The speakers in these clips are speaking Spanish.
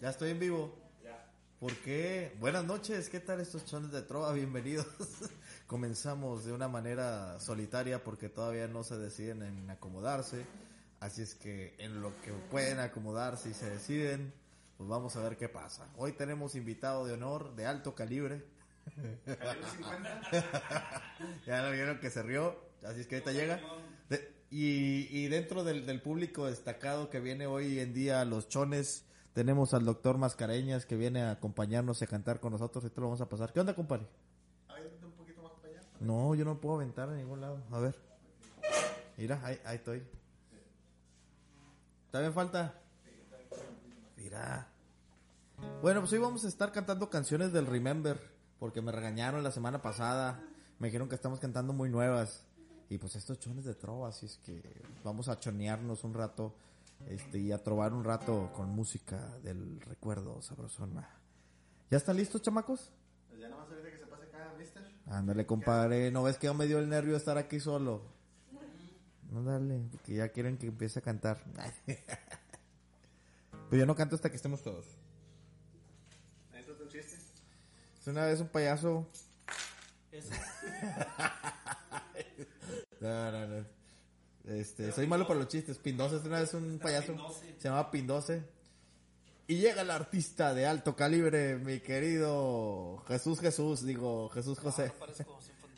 Ya estoy en vivo. ¿Por qué? Buenas noches, ¿qué tal estos chones de trova? Bienvenidos. Comenzamos de una manera solitaria porque todavía no se deciden en acomodarse. Así es que en lo que pueden acomodarse y se deciden, pues vamos a ver qué pasa. Hoy tenemos invitado de honor de alto calibre. ya lo vieron que se rió, así es que ahorita llega. De- y, y dentro del, del público destacado que viene hoy en día los chones, tenemos al doctor Mascareñas que viene a acompañarnos y a cantar con nosotros. Esto lo vamos a pasar. ¿Qué onda, compadre? un poquito más para allá. No, yo no puedo aventar a ningún lado. A ver. Mira, ahí, ahí estoy. ¿También falta? Mira. Bueno, pues hoy vamos a estar cantando canciones del Remember. Porque me regañaron la semana pasada. Me dijeron que estamos cantando muy nuevas. Y pues estos chones de trova, así es que vamos a chonearnos un rato. Este, y a trobar un rato con música del recuerdo sabrosona. ¿Ya están listos, chamacos? Pues ya nada más ahorita que se pase acá, mister. Ándale, compadre. ¿No ves que ya me dio el nervio estar aquí solo? No, dale, porque ya quieren que empiece a cantar. Pero yo no canto hasta que estemos todos. Necesito un chiste. Es una vez un payaso. No, no, no. Este, soy malo para los chistes. Pindoce es una vez un payaso. Se llama Pindoce. Y llega el artista de alto calibre, mi querido Jesús Jesús, digo Jesús José.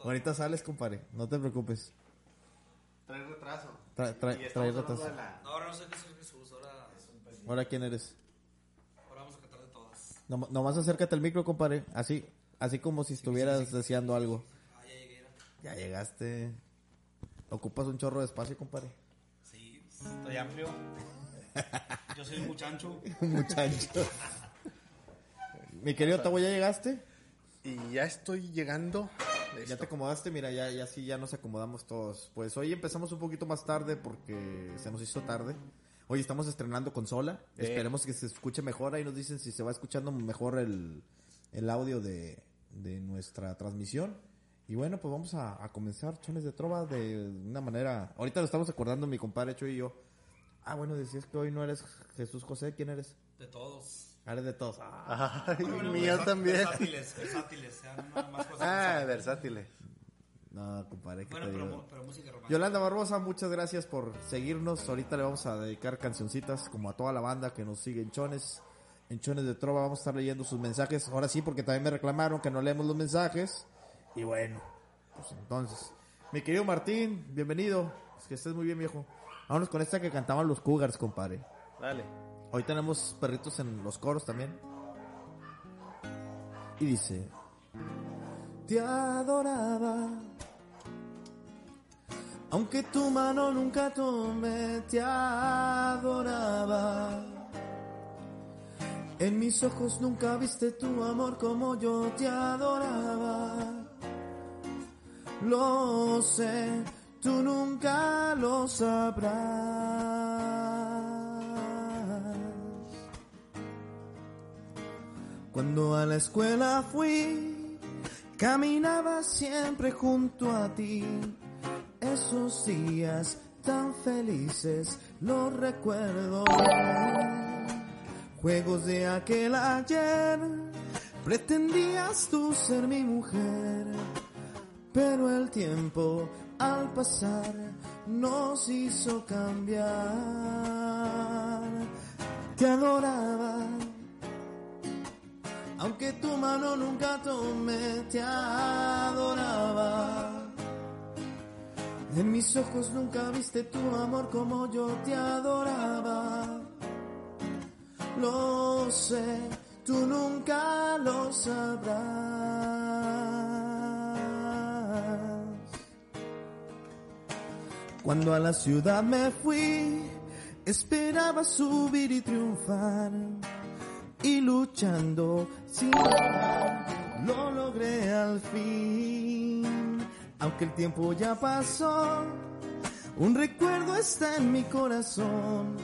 Ahorita sales, compadre, no te preocupes. Trae retraso. Tra- tra- Y estamos trae hablando retraso. la- No, ahora no sé qué es Jesús, ahora, Ahora quién eres. ahora vamos a cantar de todas. No, nomás acércate al micro, compadre. Así, así como si estuvieras deseando algo. Ah, ya llegué. Ya llegaste. Ocupas un chorro de espacio, compadre. Sí, estoy amplio. Yo soy un muchacho. Un muchacho. Mi querido Tavo, ¿ya llegaste? Y ya estoy llegando. Ya te acomodaste, mira, ya, ya sí, ya nos acomodamos todos. Pues hoy empezamos un poquito más tarde porque se nos hizo tarde. Hoy estamos estrenando consola. Bien. Esperemos que se escuche mejor. Ahí nos dicen si se va escuchando mejor el, el audio de, de nuestra transmisión. Y bueno, pues vamos a, a comenzar Chones de Trova de una manera... Ahorita lo estamos acordando mi compadre Chuy y yo. Ah, bueno, decías que hoy no eres Jesús José. ¿Quién eres? De todos. Ah, Eres de todos. Ah, Ay, Bueno, mío versa- también. Versátiles, versátiles. sean más- cosas Ah, versátiles. no, compadre. ¿qué Bueno, pero, pero música romántica. Yolanda Barbosa, muchas gracias por seguirnos. Ahorita le vamos a dedicar cancioncitas como a toda la banda que nos sigue en Chones. En Chones de Trova vamos a estar leyendo sus mensajes. Ahora sí, porque también me reclamaron que no leemos los mensajes. Y bueno, pues entonces. Mi querido Martín, bienvenido. Es que estés muy bien, viejo. Vámonos con esta que cantaban los Cougars, compadre. Dale. Hoy tenemos perritos en los coros también. Y dice, te adoraba, aunque tu mano nunca tome, te adoraba. En mis ojos nunca viste tu amor como yo te adoraba. Lo sé, tú nunca lo sabrás. Cuando a la escuela fui, caminaba siempre junto a ti. Esos días tan felices los recuerdo. Juegos de aquel ayer, pretendías tú ser mi mujer. Pero el tiempo al pasar nos hizo cambiar. Te adoraba, aunque tu mano nunca tome, te adoraba. En mis ojos nunca viste tu amor como yo te adoraba. Lo sé, tú nunca lo sabrás. Cuando a la ciudad me fui, esperaba subir y triunfar. Y luchando sin parar, lo logré al fin. Aunque el tiempo ya pasó, un recuerdo está en mi corazón.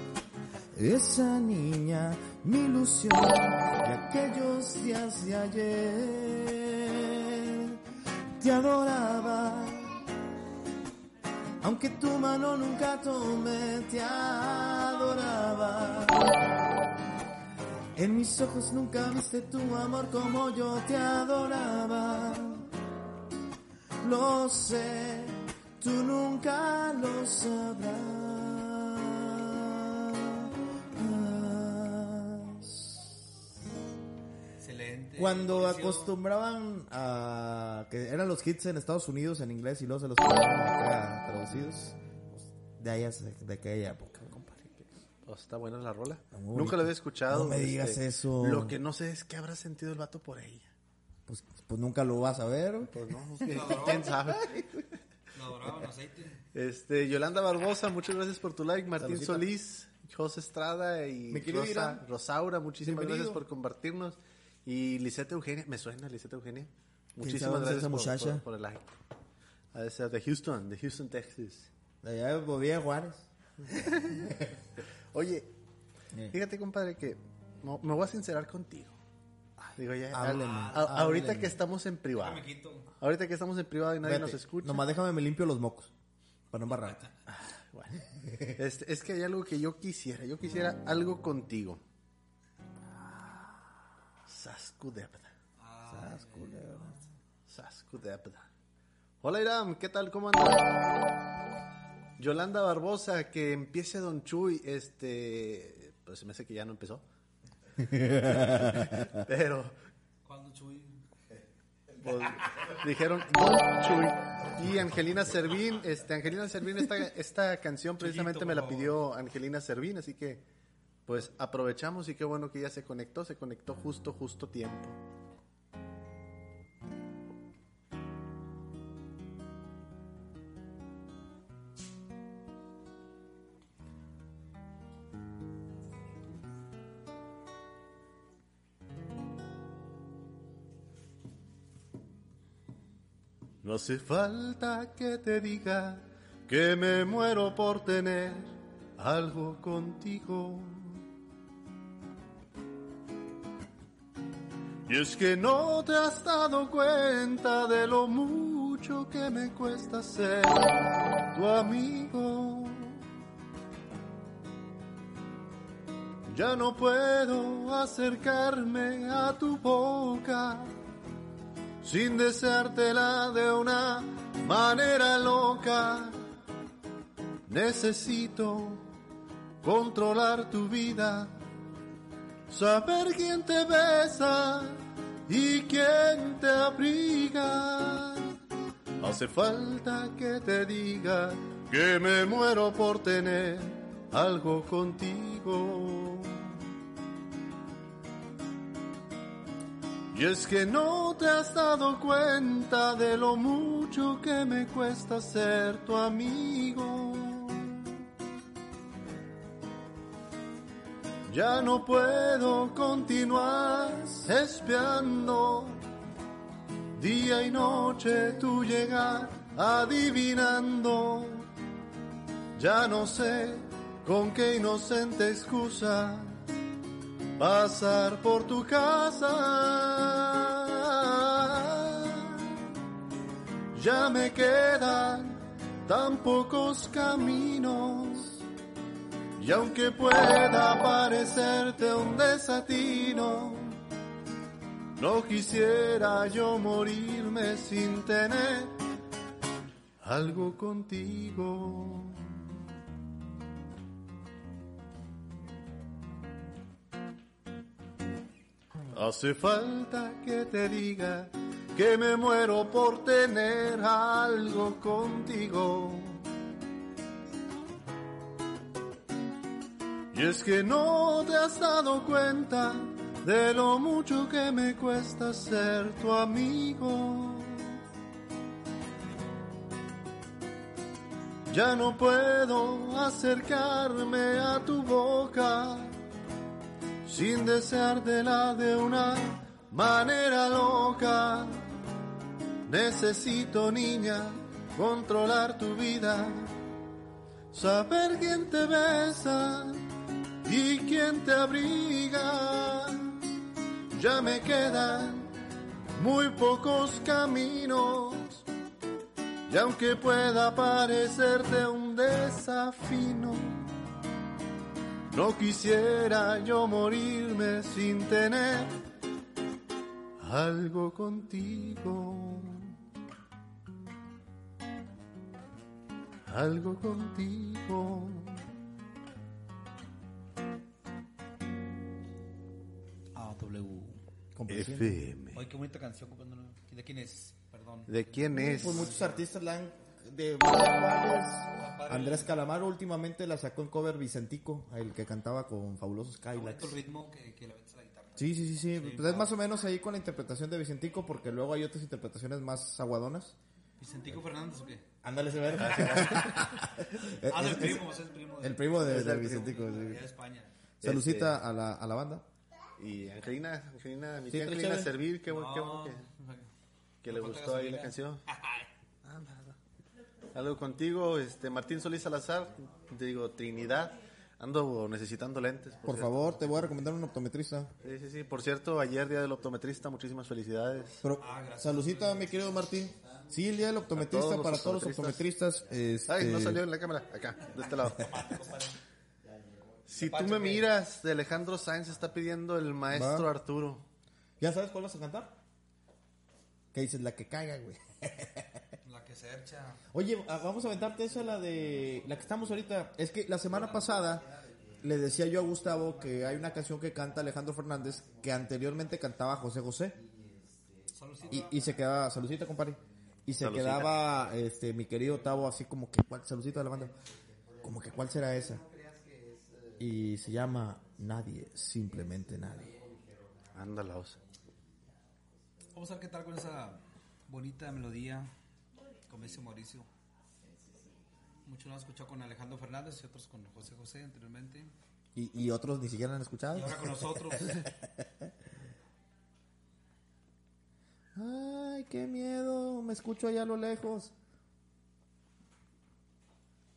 Esa niña, mi ilusión de aquellos días de ayer. Te adoraba, aunque tu mano nunca tome, te adoraba. En mis ojos nunca viste tu amor como yo te adoraba. Lo sé, tú nunca lo sabrás. Cuando Precioso. acostumbraban a que eran los hits en Estados Unidos en inglés y luego se los acá traducidos, pues, de hace- de aquella época, compadre. Oh, está buena la rola. muy Nunca la había escuchado. No me digas eso. Lo que no sé es qué habrá sentido el vato por ella. Pues, pues nunca lo vas a ver. Pues no, quién sabe. Lo adoraban aceite. Este, Yolanda Barbosa, muchas gracias por tu like. Martín. Solís, José Estrada y Rosa, Irán. Rosaura, muchísimas Bienvenido. gracias por compartirnos. Y Lisette Eugenia, me suena Lisette Eugenia. Muchísimas gracias esa por, muchacha? por- por el like. Ha de ser de Houston, de Houston, Texas. Allá vivía en Juárez. Oye, Eh. fíjate, compadre, que no- me voy a sincerar contigo. Digo, ya, Hábleme, a- a- ahorita hábleme. que estamos en privado. Me quito. Ahorita que estamos en privado y nadie Fíjate, nos escucha. Nomás déjame me limpio los mocos. Para no embarrar. Bueno, este, es que hay algo que yo quisiera. Yo quisiera algo contigo. Saskudebda. Sas, culebra. Saskudebda. Hola Iram, ¿qué tal? ¿Cómo andas? Yolanda Barbosa, que empiece Don Chuy, este, pues se me hace que ya no empezó. Pero ¿Cuándo, Chuy? pues, dijeron Don Chuy. Y Angelina Servín, este, Angelina Servín, esta, esta canción precisamente Chuyito, me la pidió Angelina Servín, así que pues aprovechamos y qué bueno que ella se conectó, se conectó justo, justo tiempo. No hace falta que te diga que me muero por tener algo contigo. Y es que no te has dado cuenta de lo mucho que me cuesta ser tu amigo. Ya no puedo acercarme a tu boca sin deseártela de una manera loca. Necesito controlar tu vida, saber quién te besa y quién te abriga. Hace falta que te diga que me muero por tener algo contigo. Y es que no te has dado cuenta de lo mucho que me cuesta ser tu amigo. Ya no puedo continuar espiando día y noche tu llegar adivinando. Ya no sé con qué inocente excusa pasar por tu casa. Ya me quedan tan pocos caminos. Y aunque pueda parecerte un desatino, no quisiera yo morirme sin tener algo contigo. Hace falta que te diga que me muero por tener algo contigo. Y es que no te has dado cuenta de lo mucho que me cuesta ser tu amigo. Ya no puedo acercarme a tu boca sin deseártela de una manera loca. Necesito, niña, controlar tu vida, saber quién te besa y quién te abriga. Ya me quedan muy pocos caminos y aunque pueda parecerte un desafino, No quisiera yo morirme sin tener algo contigo. Algo contigo. Complaciendo. FM. Oye, qué bonita canción. ¿De quién es? Perdón. ¿De quién es? Pues muchos artistas la han... De varios. Andrés Calamaro últimamente la sacó en cover Vicentico, el que cantaba con Fabulosos Kylax. el ritmo que, que le metes a la guitarra. Sí, sí, sí, sí. Pues es más o menos ahí con la interpretación de Vicentico, porque luego hay otras interpretaciones más aguadonas. ¿Vicentico Fernández o qué? Ándale, se ve. Ah, es el primo, es el primo. El primo de, de el primo. Vicentico. de sí. de España. Saludcita a, la, a la banda. Y Angelina, Angelina, mi tía Angelina chévere. Servir, qué bueno, qué bueno No, que, que le gustó ahí la canción. Algo contigo, este Martín Solís Salazar, te digo Trinidad. Ando necesitando lentes. Por favor, te voy a recomendar un optometrista. Sí, sí, sí. Por cierto, ayer día del optometrista, muchísimas felicidades. Pero, Ah, gracias. saludcita, mi querido Martín. Sí, el día del optometrista todos para todos los optometristas. optometristas. Ay, no este, salió en la cámara. Acá, de este lado. Si tú me miras, de Alejandro Sáenz está pidiendo el maestro Va. Arturo. ¿Ya sabes cuál vas a cantar? ¿Qué dices? La que caiga, güey. La que se echa. Oye, ah, vamos a aventarte esa, la de la que estamos ahorita. Es que la semana pasada le decía yo a Gustavo que hay una canción que canta Alejandro Fernández que anteriormente cantaba José José. Y, y se quedaba, saludcita, compadre. Y se quedaba este mi querido Tavo así como que, ¿cuál, saludcita de la banda? Como que, ¿cuál será esa? Y se llama Nadie, simplemente nadie. Ándala, osa. Vamos a ver qué tal con esa bonita melodía, como dice Mauricio. Muchos lo han escuchado con Alejandro Fernández y otros con José José anteriormente. Y, y otros ni siquiera han escuchado. Y ahora con nosotros. Ay, qué miedo, me escucho allá a lo lejos.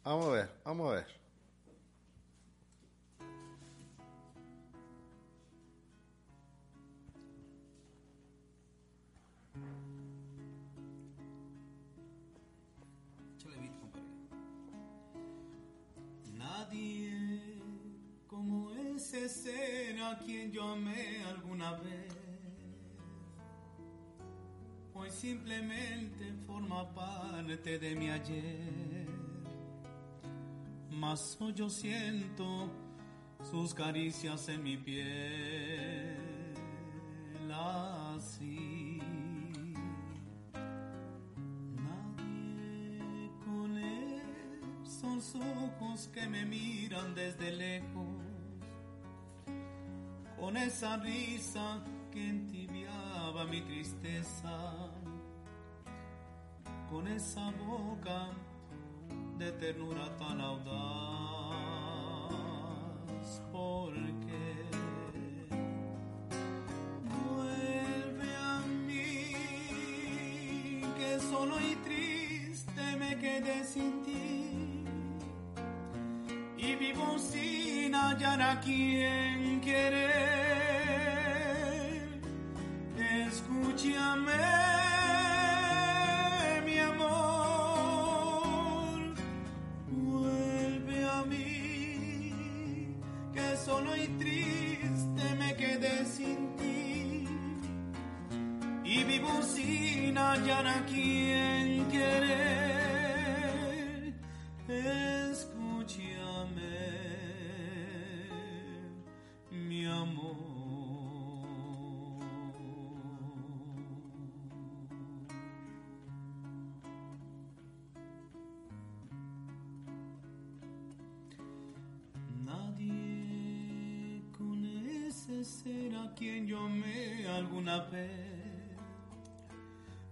Vamos a ver, vamos a ver. Como ese ser a quien yo amé alguna vez. Hoy simplemente forma parte de mi ayer. Mas hoy yo siento sus caricias en mi piel. Que me miran desde lejos, con esa risa que entibiaba mi tristeza, con esa boca de ternura tan audaz, porque Vuelve a mí, que solo y triste sin hallar a quien querer.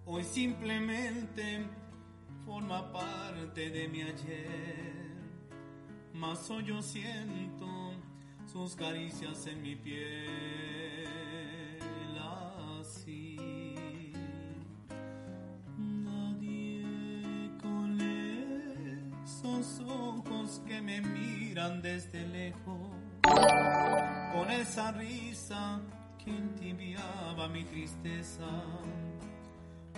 Hoy simplemente forma parte de mi ayer. Mas hoy yo siento sus caricias en mi piel así. Nadie con esos ojos que me miran desde lejos, con esa risa que entibiaba mi tristeza,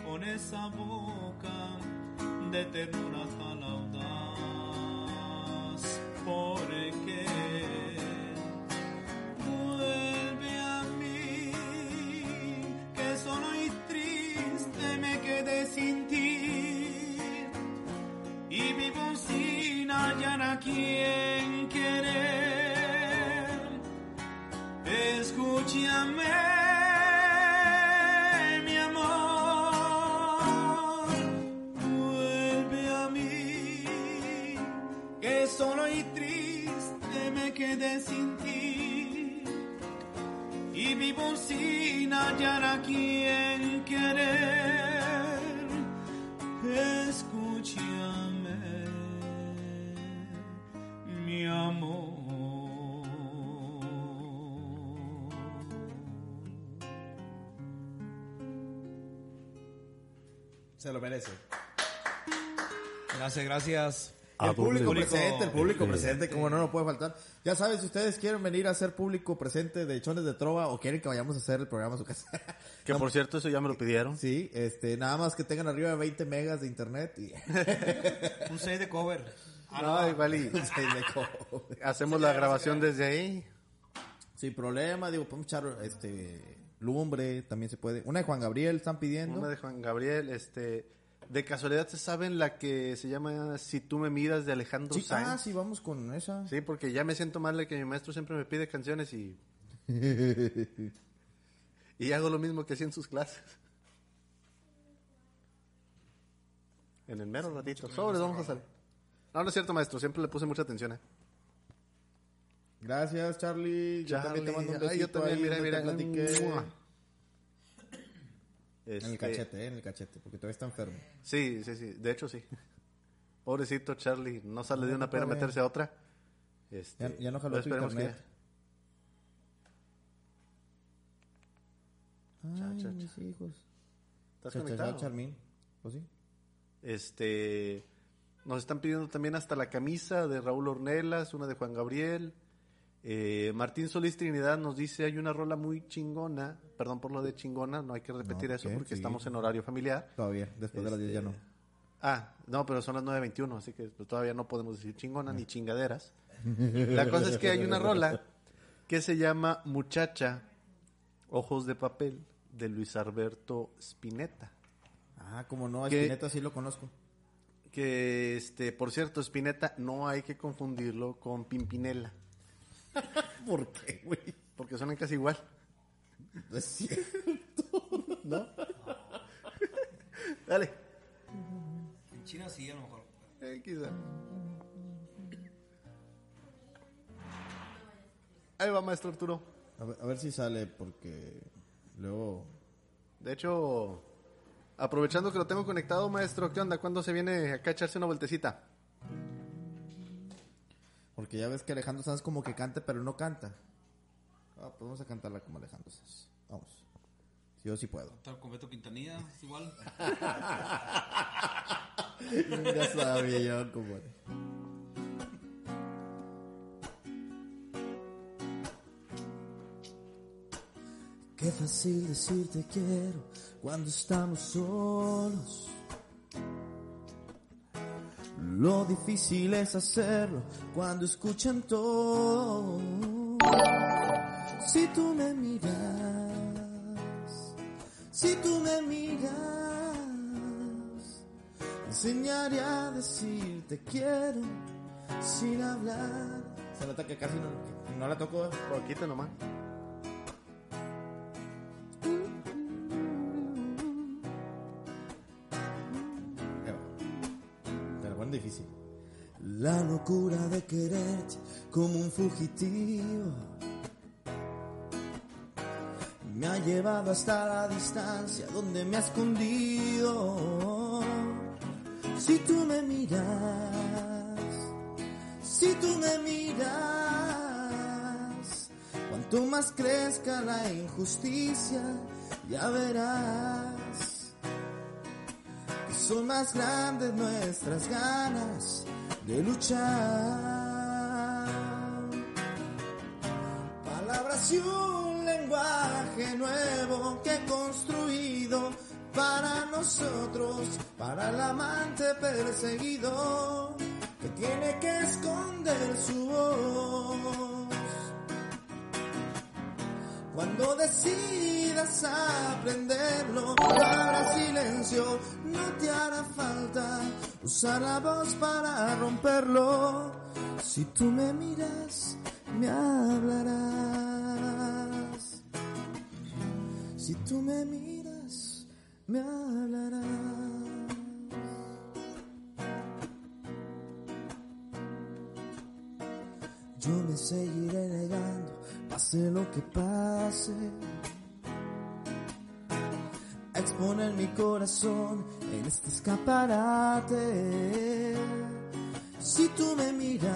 con esa boca de ternura tan hallar a quien querer. Escúchame, mi amor. Se lo merece. Gracias, gracias. El público presente, el público presente, como no, no puede faltar. Ya sabes, si ustedes quieren venir a ser público presente de Chones de Trova o quieren que vayamos a hacer el programa a su casa. Que por cierto, eso ya me lo pidieron. Sí, este, nada más que tengan arriba de 20 megas de internet y... Un 6 de cover. Ah, No, igual y Se le co- hacemos la grabación desde ahí. Sin problema, digo, podemos echar este, lumbre, también se puede. Una de Juan Gabriel están pidiendo. Una de Juan Gabriel, este... De casualidad, ¿se saben la que se llama Si tú me miras de Alejandro Sí, ah, Sanz? sí, vamos con esa. Sí, porque ya me siento mal de que mi maestro siempre me pide canciones y... y hago lo mismo que hacía en sus clases. En el mero ratito. Sobres, vamos a salir. No, no es cierto, maestro. Siempre le puse mucha atención, ¿eh? Gracias, Charlie. Yo también te mando un Charlie. Ay, yo besito también, ahí mira, mira. Mua. En el Este, cachete, eh, en el cachete, porque todavía está enfermo. Sí, sí, sí. De hecho, sí. Pobrecito Charlie. No sale de No, una no pena puede. meterse a otra. Este, Ya, ya no jaló tu que internet. Cha, Ay, cha, cha. mis hijos. ¿Estás conectado? Charmín. ¿O sí? Este, nos están pidiendo también hasta la camisa de Raúl Ornelas, una de Juan Gabriel. Eh, Martín Solís Trinidad nos dice, hay una rola muy chingona, perdón por lo de chingona, no hay que repetir No, eso porque Sí. estamos en horario familiar. Todavía, después de las 10 ya no. Ah, no, pero son las 9.21, así que pues, todavía no podemos decir chingona ni chingaderas. La cosa es que hay una rola que se llama Muchacha, Ojos de Papel, de Luis Alberto Spinetta. Ah, como no, ¿Qué? Espineta sí lo conozco. Que, este, por cierto, Spinetta no hay que confundirlo con Pimpinela, ¿Por qué, güey? porque suenan casi igual, Es cierto. ¿no? Dale. En China sí, a lo mejor. Eh, quizá. Ahí va, maestro Arturo. A ver, a ver si sale, porque luego... De hecho, aprovechando que lo tengo conectado, maestro, ¿qué onda? ¿Cuándo se viene acá a echarse una vueltecita? Porque ya ves que Alejandro Sanz como que canta, pero no canta. Ah, pues vamos a cantarla como Alejandro Sanz. Vamos. Yo sí puedo. Tal con Beto Quintanilla, es igual. ya sabía yo cómo era. Qué fácil decirte quiero cuando estamos solos. Lo difícil es hacerlo cuando escuchan todo. Si tú me miras, si tú me miras, enseñaré a decirte quiero sin hablar. Se nota que casi no, no la toco. Poquito nomás. La locura de quererte como un fugitivo me ha llevado hasta la distancia donde me ha escondido. Si tú me miras, si tú me miras, cuanto más crezca la injusticia, ya verás que son más grandes nuestras ganas de luchar. Palabras y un lenguaje nuevo que he construido para nosotros, para el amante perseguido que tiene que esconder su voz. Cuando aprenderlo, no habrá silencio, no te hará falta usar la voz para romperlo. Si tú me miras, me hablarás. Si tú me miras, me hablarás. Yo me seguiré negando, pase lo que pase. Exponer mi corazón en este escaparate. Si tú me miras,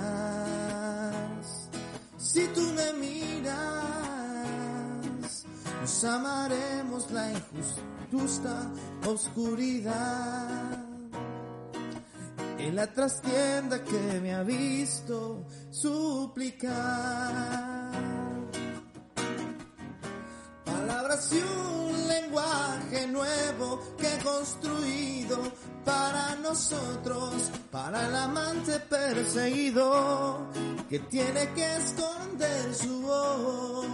si tú me miras, nos amaremos la injusta oscuridad. En la trastienda que me ha visto suplicar. Palabras construido para nosotros, para el amante perseguido que tiene que esconder su voz.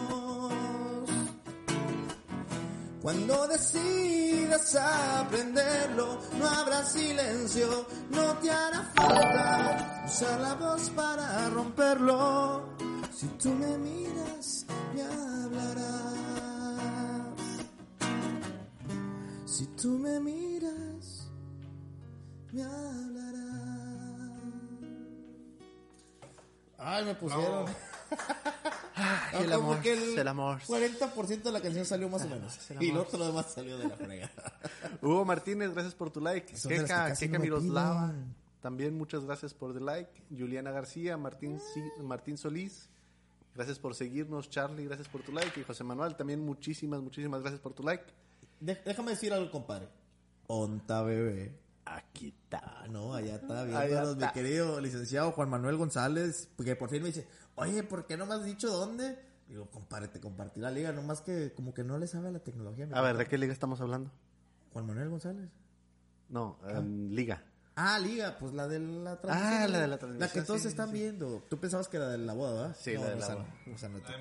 Cuando decidas aprenderlo, no habrá silencio, no te hará falta usar la voz para romperlo. Si tú me miras, me hablarás. Si tú me miras, me hablarás. Ay, me pusieron. el Como amor, que el el amor. 40% de la canción salió más o menos. es el Y lo otro demás salió de la fregada. Hugo Martínez, gracias por tu like. Keka, Keka Miroslava, también muchas gracias por el like. Juliana García, Martín, Martín Solís, gracias por seguirnos. Charlie, gracias por tu like. Y José Manuel, también muchísimas, muchísimas gracias por tu like. De- déjame decir algo, compadre. Onta bebé. Aquí está. Ah, no, allá está viendo mi querido licenciado Juan Manuel González, que por fin me dice, oye, ¿por qué no me has dicho dónde? Digo, compadre, te compartí la liga, nomás que como que no le sabe a la tecnología. A ver, ¿de qué liga estamos hablando? Juan Manuel González. No, en liga. Ah, liga, pues la de la Ah, la de la La transmisión, que todos sí, están sí. viendo. Tú pensabas que era de la boda, ¿verdad? Sí, la de la boda. no, esa no tocó.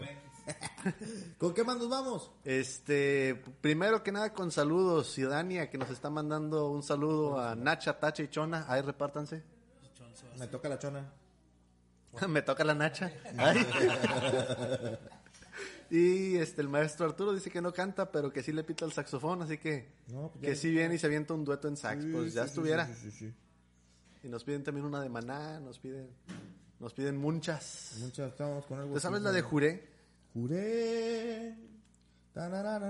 ¿Con qué más nos vamos? Este, primero que nada con saludos, Ciudadania, que nos está mandando un saludo a Nacha, Tacha y Chona. Ahí repártanse. Me toca la chona. Me toca la Nacha. Ay. y este, el maestro Arturo dice que no canta, pero que sí le pita el saxofón, así que No, pues que sí viene y se avienta un dueto en sax, Sí, pues ya sí, estuviera. sí. Y nos piden también una de maná, nos piden, nos piden muchas. Muchas estamos con algo. ¿Tú sabes la de. Juré? Juré.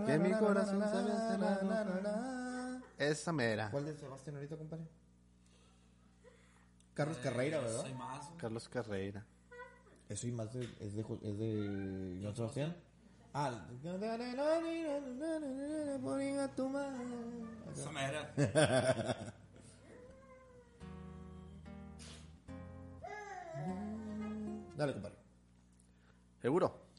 Que mi corazón se había cerrado. Esa mera. ¿Cuál de Sebastián ahorita, compadre? Carlos Carreira, ¿verdad? Soy más. güey. Carlos Carreira. Eso y más de, es de, es de John Sebastián. Ah, tu mano. Esa mera. Dale, compadre. ¿Seguro?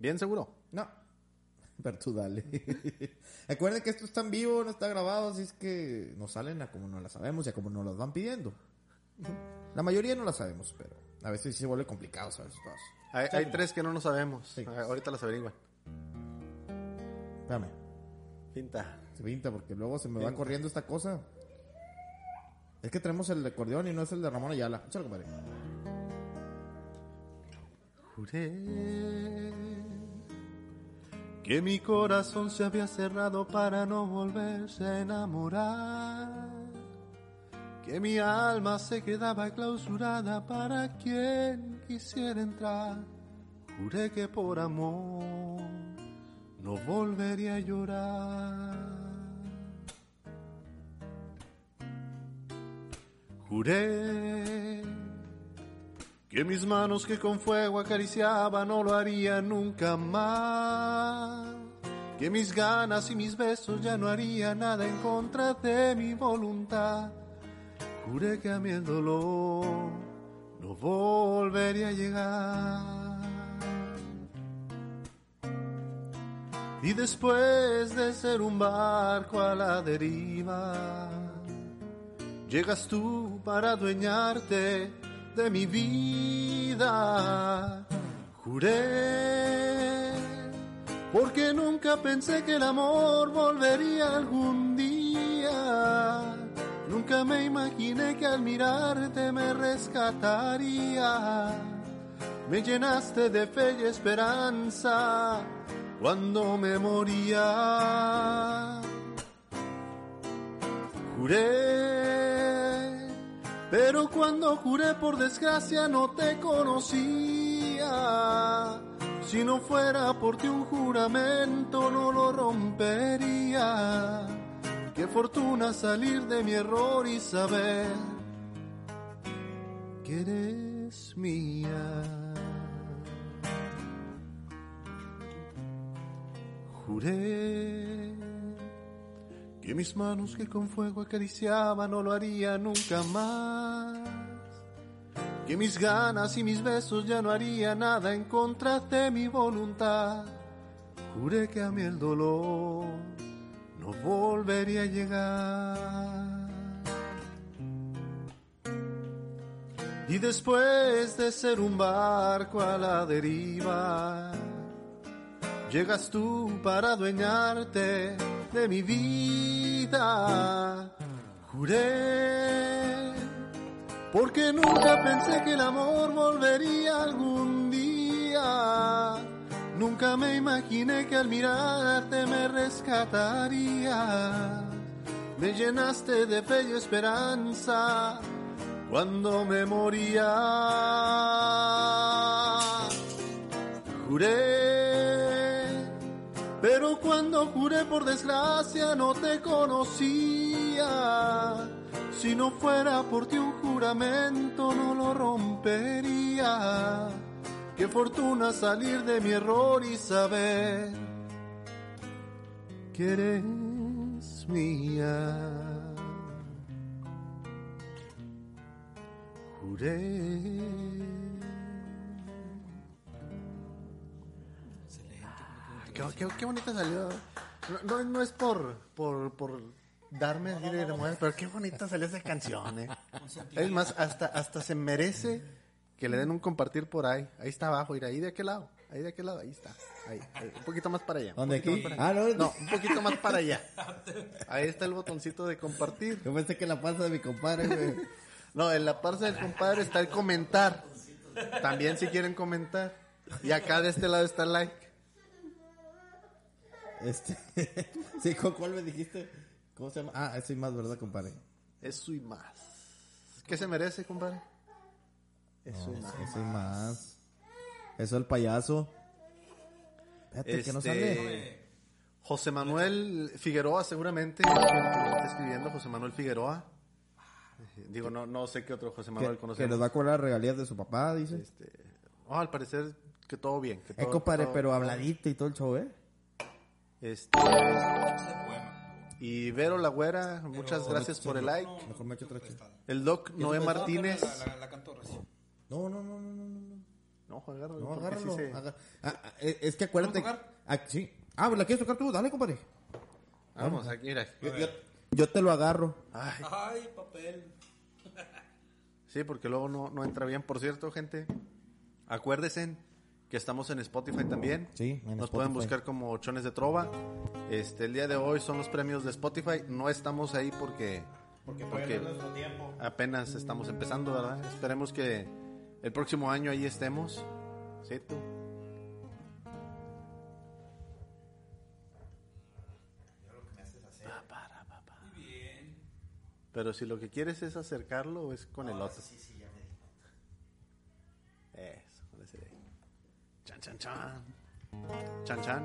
¿Bien seguro? No. Pero tú dale. Recuerden que esto está en vivo, no está grabado, así es que nos salen a como no las sabemos y a como nos las van pidiendo. La mayoría no las sabemos, pero a veces sí se vuelve complicado, ¿sabes? Todas. Hay, hay tres que no nos sabemos. Sí. Ah, Ahorita las averiguan. Espérame. Pinta. Se pinta porque luego se me va Pinta. corriendo esta cosa. Es que tenemos el de acordeón y no es el de Ramón Ayala. Échalo, compadre. Juré que mi corazón se había cerrado para no volverse a enamorar. Que mi alma se quedaba clausurada para quien quisiera entrar. Juré que por amor no volvería a llorar. Juré que mis manos que con fuego acariciaba no lo harían nunca más. Que mis ganas y mis besos ya no harían nada en contra de mi voluntad. Juré que a mí el dolor no volvería a llegar. Y después de ser un barco a la deriva, llegas tú para adueñarte de mi vida. Juré, porque nunca pensé que el amor volvería algún día. Nunca me imaginé que al mirarte me rescataría. Me llenaste de fe y esperanza cuando me moría. Juré, pero cuando juré por desgracia no te conocía. Si no fuera por ti un juramento no lo rompería. Qué fortuna salir de mi error y saber que eres mía. Juré que mis manos que con fuego acariciaban no lo haría nunca más. Que mis ganas y mis besos ya no haría nada en contra de mi voluntad. Juré que a mí el dolor no volvería a llegar. Y después de ser un barco a la deriva, llegas tú para adueñarte de mi vida. Juré, porque nunca pensé que el amor volvería algún día. Nunca me imaginé que al mirarte me rescataría. Me llenaste de fe y esperanza cuando me moría. Juré, pero cuando juré por desgracia no te conocía. Si no fuera por ti un juramento no lo rompería. Qué fortuna salir de mi error y saber que eres mía. Juré. Qué, qué, qué bonita salió. No, no, no es por, por, por darme así de mujer, pero qué bonita salió esa canción, eh. Es más, hasta, hasta se merece que le den un compartir por ahí. Ahí está abajo, ir ahí de aquel lado. Ahí de aquel lado, ahí está. Ahí, ahí, un poquito más para allá. ¿Dónde aquí? allá. Ah, no. No, un poquito más para allá. Ahí está el botoncito de compartir. Yo pensé que la panza de mi compadre, güey. No, en la parte del compadre está el comentar. También si quieren comentar. Y acá de este lado está el like. Este. sí, ¿con cuál me dijiste? ¿Cómo se llama? Ah, eso y más, ¿verdad, compadre? Eso y más. ¿Qué se merece, compadre? Eso y más. Eso y más. Eso el payaso. Fíjate que no Este, sale. José Manuel Figueroa, seguramente. está escribiendo José Manuel Figueroa. Eh, Digo, no, no sé qué otro José Manuel Que, que nos va a cobrar regalías de su papá, dice. Este, oh, al parecer que todo bien. Que Eh, compadre, todo- pero habladito y todo el show, ¿eh? Este, y Vero La Güera, muchas gracias por el like. Mejor me echo otra chela. El Doc Noé Martínez. La, la, la. No, no, no, no, no, no. No, agárralo. No, agárralo. sí se- aga- ah, ah, eh, es que acuérdate. ¿Vamos a tocar? Ah, sí. Ah, pues la quieres tocar tú, dale, compadre. Vamos, aquí, mira. Yo, yo- yo te lo agarro. Ay, Ay, papel. sí, porque luego no, no entra bien. Por cierto, gente, acuérdense que estamos en Spotify también. Sí, en Nos Spotify. pueden buscar como Chones de Trova. Este, el día de hoy son los premios de Spotify. No estamos ahí porque, porque apenas estamos empezando, ¿verdad? Esperemos que el próximo año ahí estemos. ¿Sí, tú? Pero si lo que quieres es acercarlo, es con el otro. Eso, con ese de ahí. Chan, chan, chan. Chan, chan.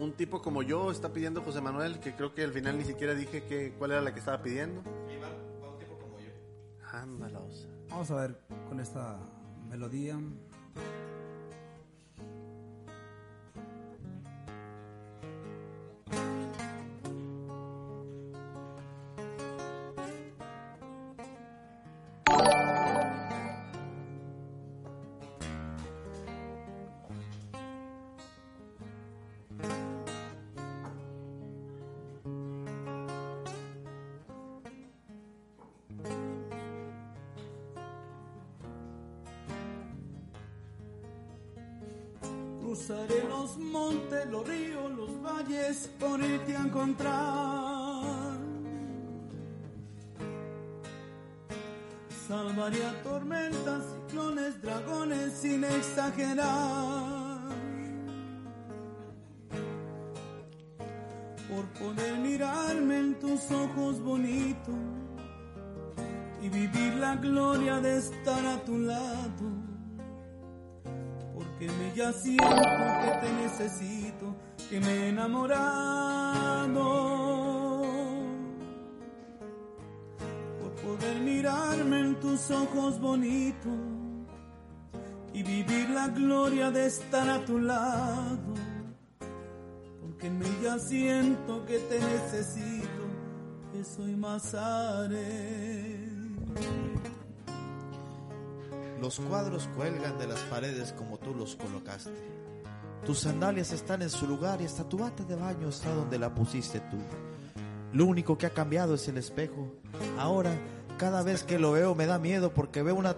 Un tipo como yo está pidiendo José Manuel, que creo que al final ni siquiera dije que, cuál era la que estaba pidiendo. Ándalos. Vamos a ver con esta melodía. Salvaría tormentas, ciclones, dragones sin exagerar. Por poder mirarme en tus ojos bonitos y vivir la gloria de estar a tu lado. Porque me ya siento que te necesito, que me he enamorado. Ojos bonitos y vivir la gloria de estar a tu lado. Porque en ya siento que te necesito, que soy Mazaré. Los cuadros cuelgan de las paredes como tú los colocaste. Tus sandalias están en su lugar y hasta tu bata de baño está donde la pusiste tú. Lo único que ha cambiado es el espejo. Ahora, cada vez que lo veo me da miedo porque veo una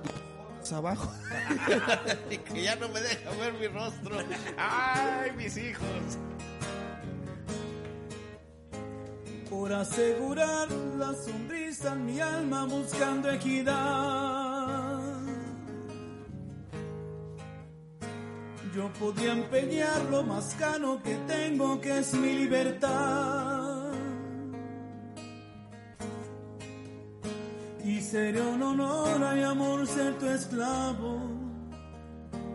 abajo y que ya no me deja ver mi rostro. ¡Ay, mis hijos! por asegurar la sonrisa en mi alma buscando equidad. Yo podía empeñar lo más caro que tengo, que es mi libertad. Y sería un honor y amor ser tu esclavo.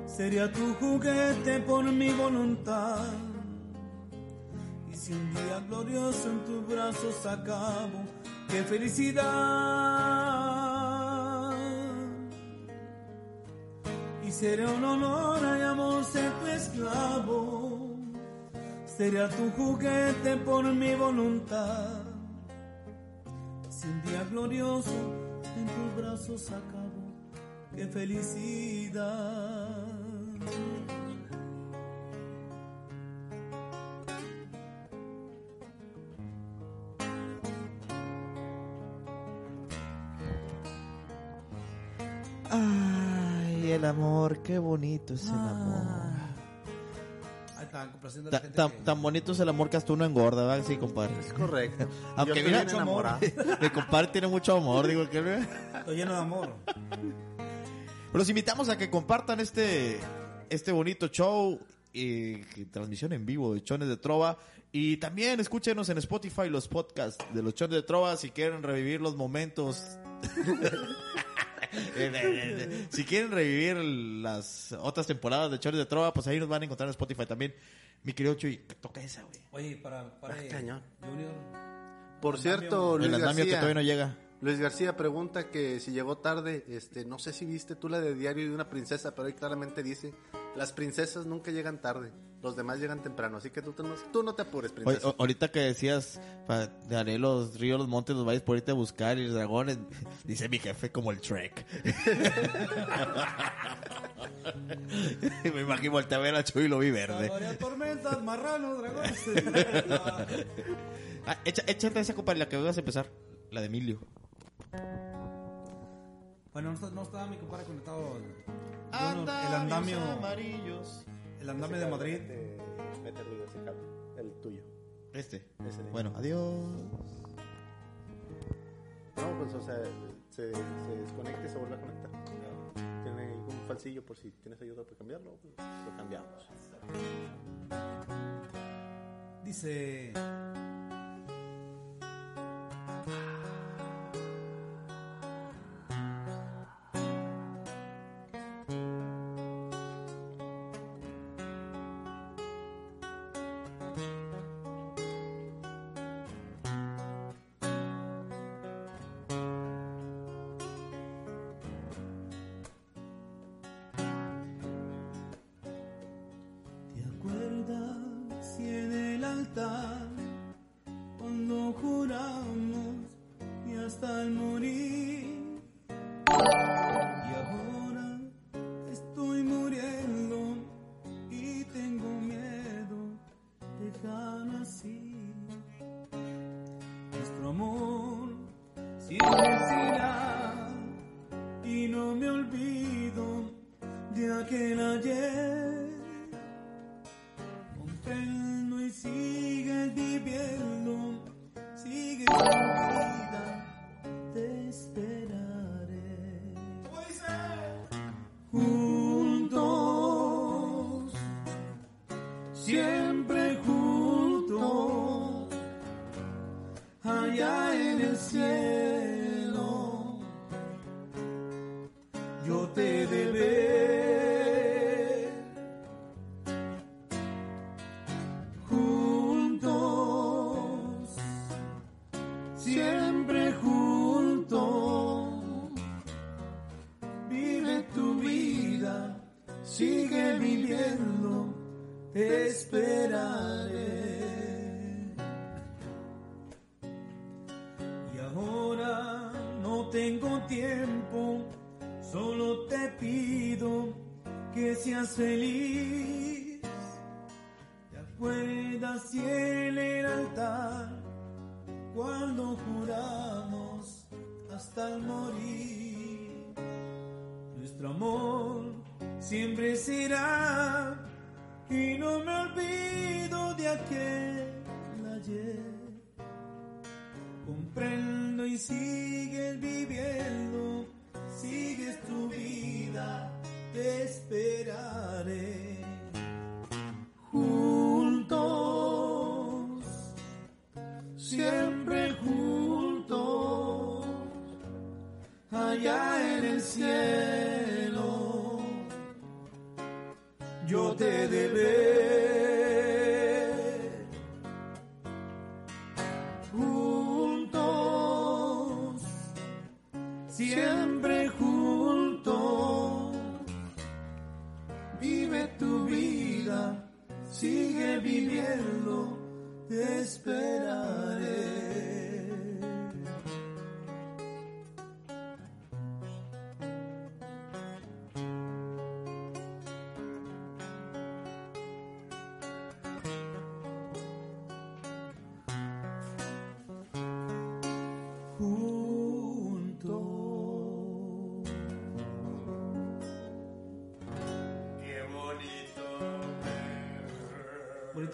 Sería tu juguete por mi voluntad si un día glorioso en tus brazos acabo, qué felicidad. Y seré un honor y amor ser tu esclavo, sería tu juguete por mi voluntad. Si un día glorioso en tus brazos acabo, qué felicidad. Ay, el amor, qué bonito es el amor. Ahí están complaciendo a la Ta- gente Tan, que- tan bonito es el amor que hasta uno engorda, ¿verdad? Sí, compadre. Es correcto. Aunque mira, bien enamorado. Mi compadre tiene mucho amor, digo que. Estoy lleno de amor. Los invitamos a que compartan este, este bonito show y transmisión en vivo de Chones de Trova. Y también escúchenos en Spotify los podcasts de los Chones de Trova si quieren revivir los momentos. si quieren revivir las otras temporadas de Chones de Trova, pues ahí nos van a encontrar en Spotify también. Mi querido Chuy, toca esa, güey. Oye, para, para Ah, cañón. Junior. Por cierto, El Luis que García, todavía no llega. Luis García pregunta que si llegó tarde, este, no sé si viste tú la de Diario de una princesa, pero ahí claramente dice, las princesas nunca llegan tarde, los demás llegan temprano, así que tú, no, tú no te apures, princesa. o- ahorita que decías, haré los ríos, los montes, los valles por irte a buscar y los dragones, dice mi jefe como el Trek. Me imagino volteé a ver a Chuy y lo vi verde. Varias tormentas, marranos, dragones. Ah, echa- échate esa copa, la que vas a empezar, la de Emilio. Bueno, no, está- no estaba mi compadre conectado. Junior, el andamio. amarillos. El andamio de Madrid. Mete ruido ese cable, el tuyo. Este. Ese de- Bueno, adiós. No, pues o sea, se, se desconecta y se vuelve a conectar. Tiene ahí un falsillo por si tienes ayuda para cambiarlo, pues, lo cambiamos. Dice.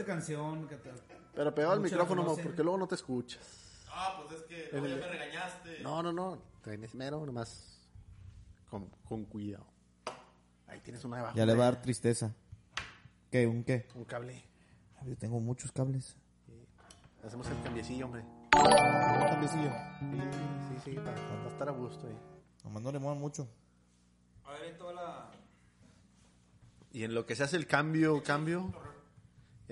Canción, ¿qué tal? Pero pegado al Muchos la micrófono, porque luego no te escuchas. Ah, pues es que luego ya me regañaste. No, no, no. Tienes mero, nomás con, con cuidado. Ahí tienes una debajo. Ya le va a dar tristeza. ¿Qué? ¿Un qué? Un cable. A ver, tengo muchos cables. Hacemos el cambiecillo, hombre. Un cablecillo. Sí, sí, sí, para, para estar a gusto ahí. Nomás no le muevan mucho. A ver, en toda la... Y en lo que se hace el cambio, cambio.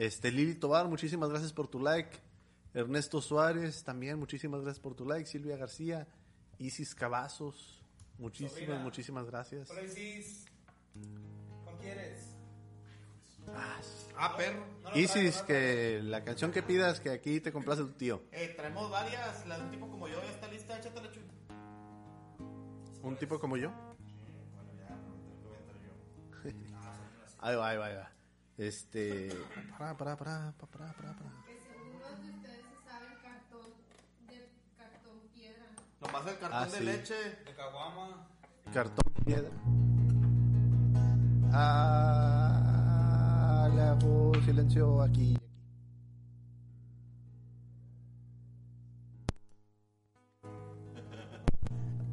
Este, Lili Tobar, muchísimas gracias por tu like. Ernesto Suárez, también muchísimas gracias por tu like. Silvia García, Isis Cavazos, muchísimas, muchísimas gracias. Hola, Isis. ¿Cuál quieres? Ah, sí. Ah, perro. No Isis, traigo, que la canción que pidas, que aquí te complace tu tío. Eh, traemos varias. La de un tipo como yo ya está lista. Échatela, chulo. Un tipo como yo. Ahí va, ahí va, ahí va. Este. Para, para, para, para, para. Que seguro de ustedes se saben cartón de cartón piedra. Nomás el cartón Ah, de sí. leche. De Caguama. Cartón piedra. Ah, le hago silencio aquí.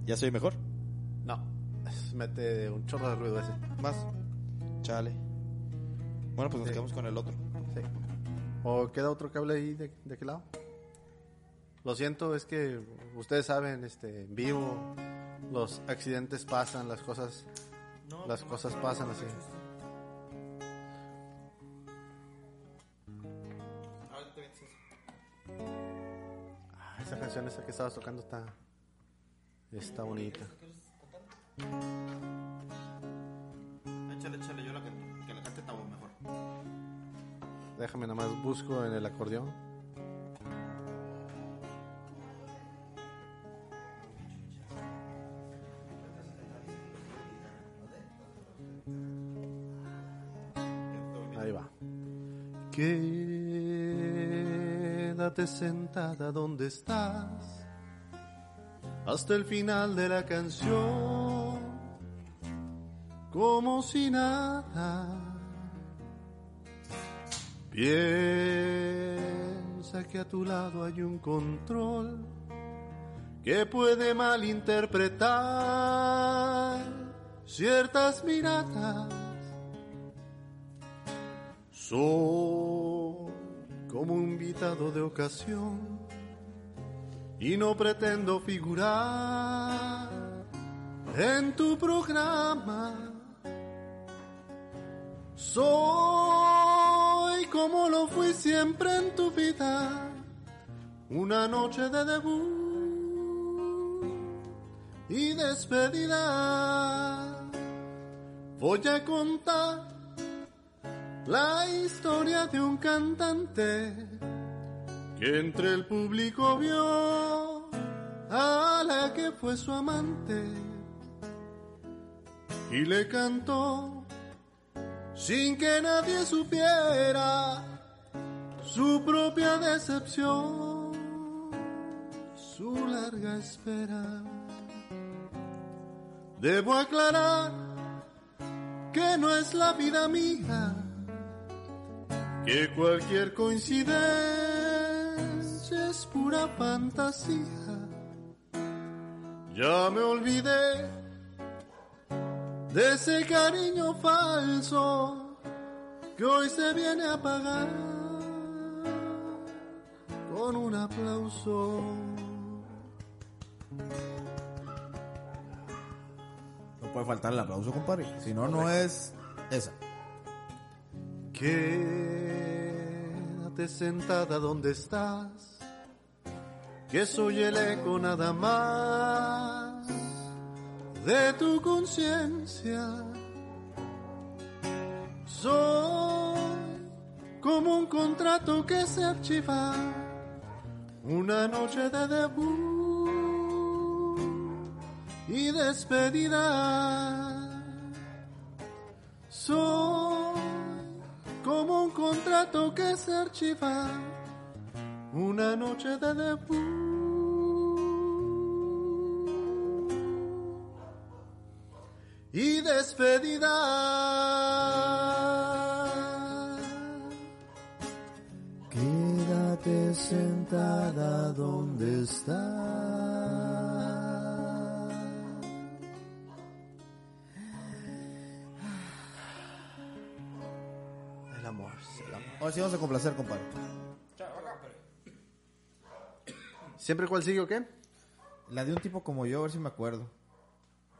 ¿Ya soy mejor? No, mete un chorro de ruido ese. Más. Chale. Bueno, pues nos Sí. quedamos con el otro. Sí. ¿O queda otro cable ahí de, de qué lado? Lo siento, es que ustedes saben, este, en vivo, los accidentes pasan, las cosas, las cosas pasan así. Ah, esa canción esa que estabas tocando está, está bonita. Échale, échale. Déjame nada más busco en el acordeón. Ahí va. Quédate sentada donde estás hasta el final de la canción, como si nada. Piensa que a tu lado hay un control que puede malinterpretar ciertas miradas. Soy como un invitado de ocasión y no pretendo figurar en tu programa. Soy como lo fui siempre en tu vida, una noche de debut y despedida. Voy a contar la historia de un cantante que entre el público vio a la que fue su amante y le cantó sin que nadie supiera su propia decepción, su larga espera. Debo aclarar que no es la vida mía, que cualquier coincidencia es pura fantasía. Ya me olvidé de ese cariño falso que hoy se viene a pagar con un aplauso. No puede faltar el aplauso, compadre. Si no, no es esa. Quédate sentada donde estás, que soy el eco nada más de tu conciencia. Soy como un contrato que se archiva, una noche de debut y despedida. Soy como un contrato que se archiva, una noche de debut y despedida. Quédate sentada donde estás. El amor, el amor. Ahora sí vamos a complacer, compadre. ¿Siempre cuál sigue o qué? La de un tipo como yo, a ver si me acuerdo.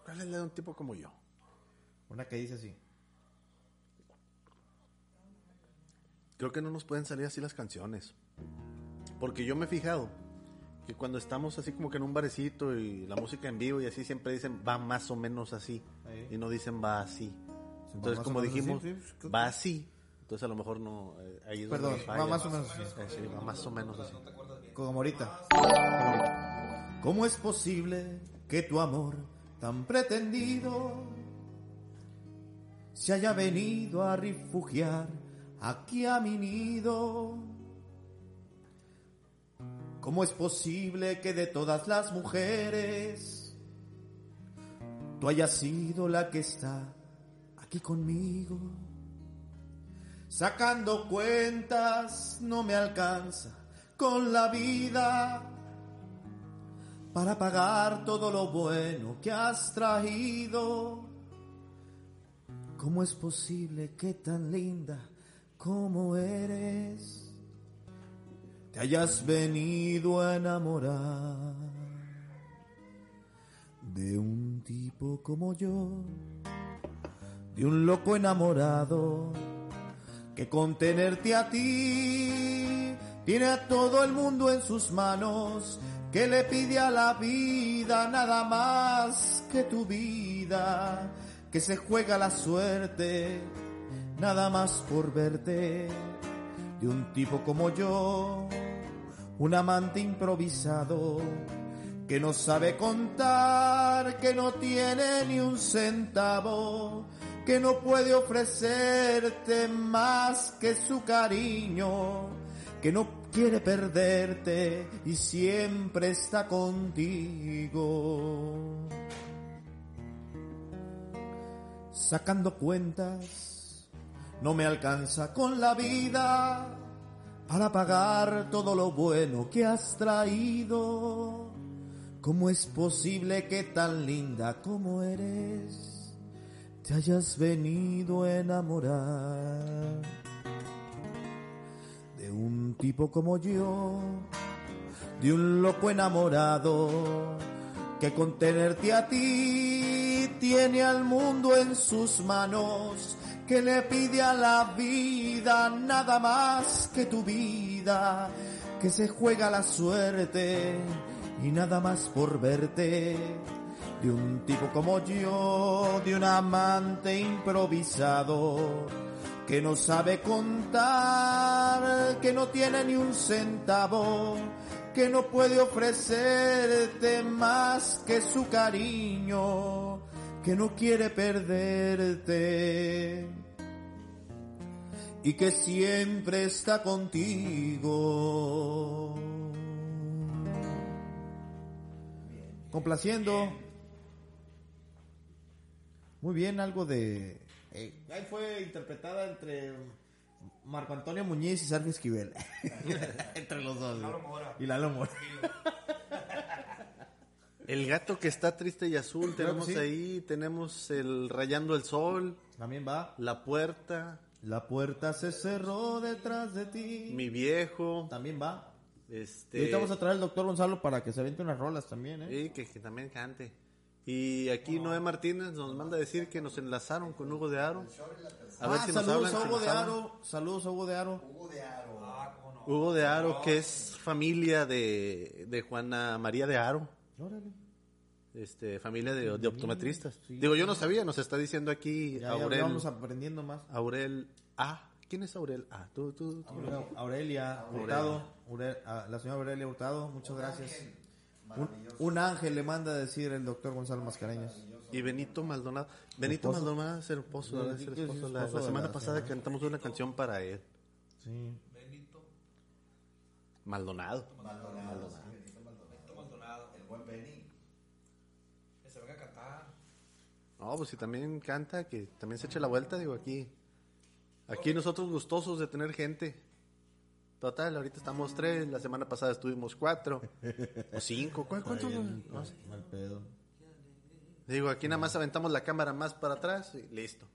¿Cuál es la de un tipo como yo? Una que dice así. Creo que no nos pueden salir así las canciones. Porque yo me he fijado que cuando estamos así como que en un barecito y la música en vivo y así siempre dicen va más o menos así. Ahí. Y no dicen va así. va Entonces como menos dijimos, así, sí, pues, va así. Entonces a lo mejor no... eh, ahí es donde Perdón, nos va más o menos así. Eh, sí, va más o menos así. Como ahorita. ¿Cómo es posible que tu amor tan pretendido se haya venido a refugiar aquí a mi nido? ¿Cómo es posible que de todas las mujeres tú hayas sido la que está aquí conmigo? Sacando cuentas no me alcanza con la vida para pagar todo lo bueno que has traído. ¿Cómo es posible que tan linda como eres te hayas venido a enamorar de un tipo como yo, de un loco enamorado? que con tenerte a ti tiene a todo el mundo en sus manos, que le pide a la vida nada más que tu vida, que se juega la suerte nada más por verte, de un tipo como yo, un amante improvisado, que no sabe contar, que no tiene ni un centavo, que no puede ofrecerte más que su cariño, que no quiere perderte y siempre está contigo. Sacando cuentas, no me alcanza con la vida para pagar todo lo bueno que has traído. ¿Cómo es posible que tan linda como eres te hayas venido a enamorar de un tipo como yo, de un loco enamorado que con tenerte a ti tiene al mundo en sus manos, que le pide a la vida nada más que tu vida, que se juega la suerte y nada más por verte. De un tipo como yo, de un amante improvisado, que no sabe contar, que no tiene ni un centavo, que no puede ofrecerte más que su cariño, que no quiere perderte y que siempre está contigo. Complaciendo. Muy bien, algo de... eh, ahí fue interpretada entre Marco Antonio Muñiz y Sergio Esquivel. entre los dos. güey. Y Lalo Mora. El gato que está triste y azul, Claro tenemos sí. ahí, tenemos el rayando el sol, También va. la puerta, La puerta se cerró detrás de ti. mi viejo, También va. Y este, ahorita vamos a traer al doctor Gonzalo para que se aviente unas rolas también, ¿eh? sí, que, que también cante. Y aquí Noé Martínez nos manda a decir que nos enlazaron con Hugo de Aro. A ver Ah, si nos saludos hablan, a si Hugo nos de. Aro. Saludos a Hugo de Aro. Hugo de Aro, que es familia de, de Juana María de Aro. Órale. Este, familia de, de optometristas. Digo, yo no sabía, nos está diciendo aquí Ya, ya Aurel, vamos aprendiendo más. Aurel A. ¿Quién es Aurel A? Tú, tú, tú. Aurelia Hurtado, Aure- a la señora Aurelia Hurtado, muchas gracias. Un, un ángel le manda a decir el doctor Gonzalo Mascareñas. Y Benito Maldonado. Benito esposo. Maldonado es el esposo, es el esposo. La, esposo la de semana la pasada señora. cantamos una canción para él. Sí. Benito Maldonado. Maldonado. El buen Benny. Que se venga a cantar. No, pues si también canta, que también se eche la vuelta, digo, aquí. Aquí nosotros gustosos de tener gente. Total, ahorita estamos tres, la semana pasada estuvimos cuatro. O cinco, ¿cuál- ¿cuántos? No sé. Mal pedo. Digo, aquí nada más aventamos la cámara más para atrás y listo.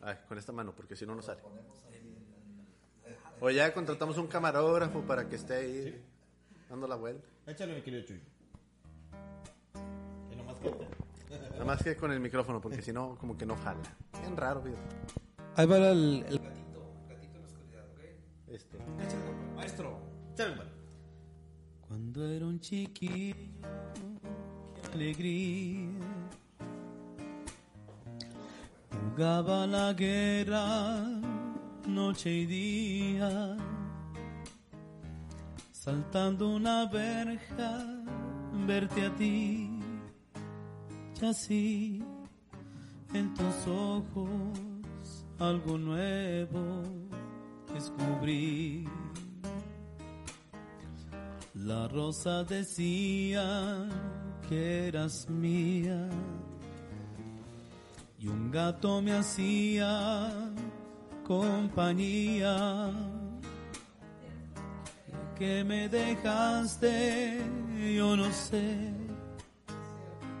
Ay, con esta mano, porque si no, no sale. O ya contratamos un camarógrafo para que esté ahí dando la vuelta. Échale, mi querido Chuy. Que nomás canta. Nada más que con el micrófono, porque si no, como que no jala. Bien raro, fíjate. Ahí va el, el Este. Maestro. Échale. Cuando era un chiquillo, qué alegría. Jugaba la guerra noche y día, saltando una verja, verte a ti, y así en tus ojos algo nuevo descubrí. La rosa decía que eras mía y un gato me hacía compañía. Que me dejaste, yo no sé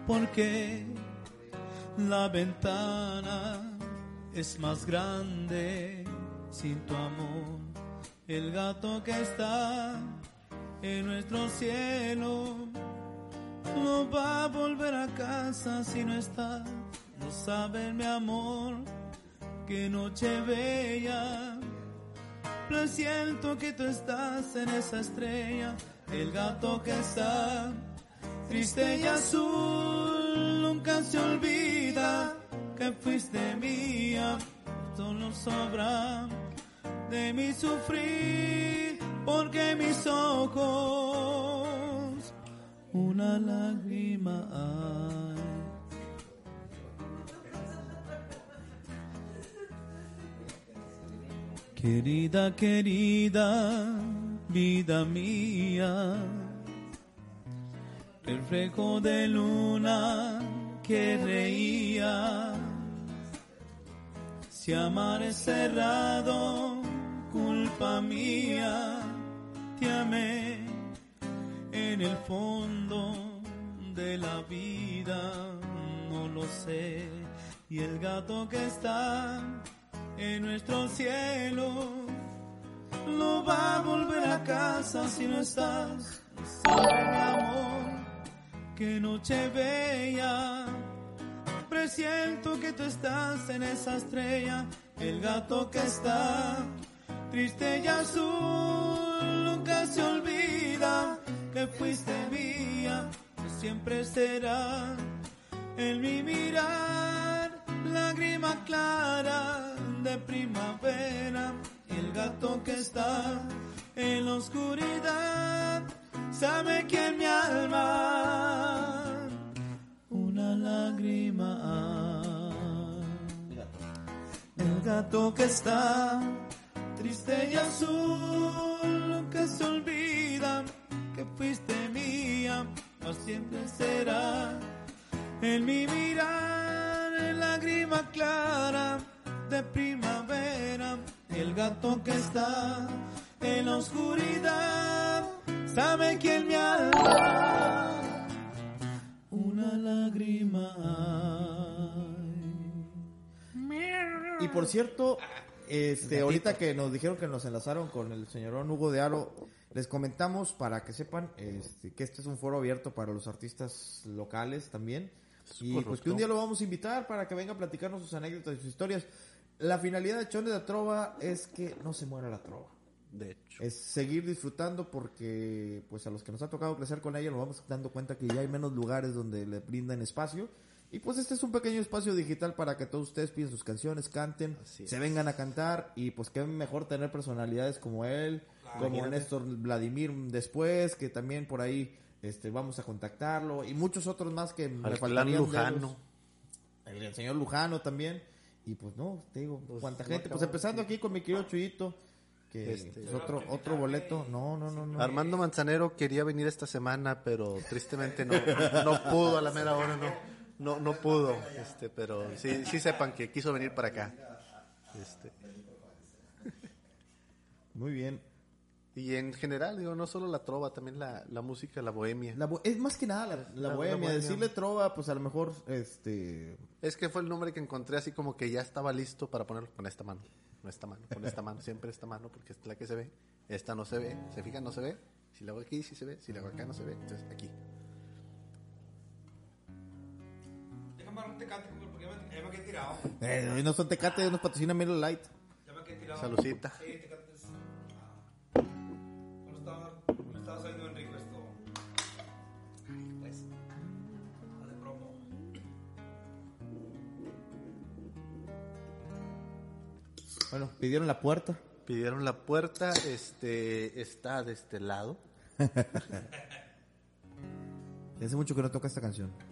por qué la ventana es más grande sin tu amor. El gato que está en nuestro cielo no va a volver a casa si no estás. No sabes, mi amor, que noche bella. Presiento que tú estás en esa estrella. El gato que está triste y azul nunca se olvida que fuiste mía. Solo sobra de mi sufrir porque mis ojos una lágrima hay. Querida, querida, vida mía, reflejo de luna que reía. Si amar es cerrado, culpa mía, te amé en el fondo de la vida, no lo sé. y el gato que está en nuestro cielo no va a volver a casa si no estás. Sabe amor, que noche bella. Presiento que tú estás en esa estrella, el gato que está triste y azul, nunca se olvida que fuiste mía, que siempre será en mi mirar, lágrima clara de primavera, y el gato que está en la oscuridad, sabe que en mi alma una lágrima hay. El gato que está triste y azul, nunca se olvida que fuiste mía, no siempre será en mi mirar, en lágrima clara de primavera, el gato que está en la oscuridad, sabe que en mi alma una lágrima. Y por cierto, este, ahorita que nos dijeron que nos enlazaron con el señor Hugo de Aro, les comentamos para que sepan este, que este es un foro abierto para los artistas locales también. Y pues que un día lo vamos a invitar para que venga a platicarnos sus anécdotas y sus historias. La finalidad de Chon de la Trova es que no se muera la trova. De hecho. Es seguir disfrutando porque pues a los que nos ha tocado crecer con ella nos vamos dando cuenta que ya hay menos lugares donde le brindan espacio. Y pues este es un pequeño espacio digital para que todos ustedes piden sus canciones, canten, Así se es. vengan a cantar y pues qué mejor tener personalidades como él, como Imagínate. Néstor Vladimir después, que también por ahí este vamos a contactarlo y muchos otros más que me Al faltarían Lujano. El, el señor Lujano también. Y pues no, te digo, Pues, cuánta gente. Pues empezando aquí con mi querido Chuyito, que Este- es otro, otro boleto. No, no, no, no. Armando Manzanero quería venir esta semana, pero tristemente no, no pudo a la mera hora, no, no, no pudo, este, pero sí, sí sepan que quiso venir para acá. Este, Muy bien. y en general, digo, no solo la trova, también la, la música, la bohemia. La bo- es más que nada la, la La- la bohemia. bohemia. Decirle trova, pues a lo mejor, este... Es que fue el nombre que encontré así como que ya estaba listo para ponerlo con esta mano, con esta mano, con esta mano, siempre esta mano, porque es la que se ve, esta no se ve, se fijan, no se ve, si la hago aquí sí se ve, si la hago acá no se ve, entonces aquí. Dar un tecate, porque ya me, ya me quedé tirado. Eh, hoy no son tecate, nos patrocina Miller Light. Ya me quedé tirado. Salucita. Sí, tecates. Ah. Estaba, saliendo bien rico esto. Pues. de promo. Bueno, pidieron la puerta. Pidieron la puerta, este, está de este lado. Hace mucho que no toca esta canción.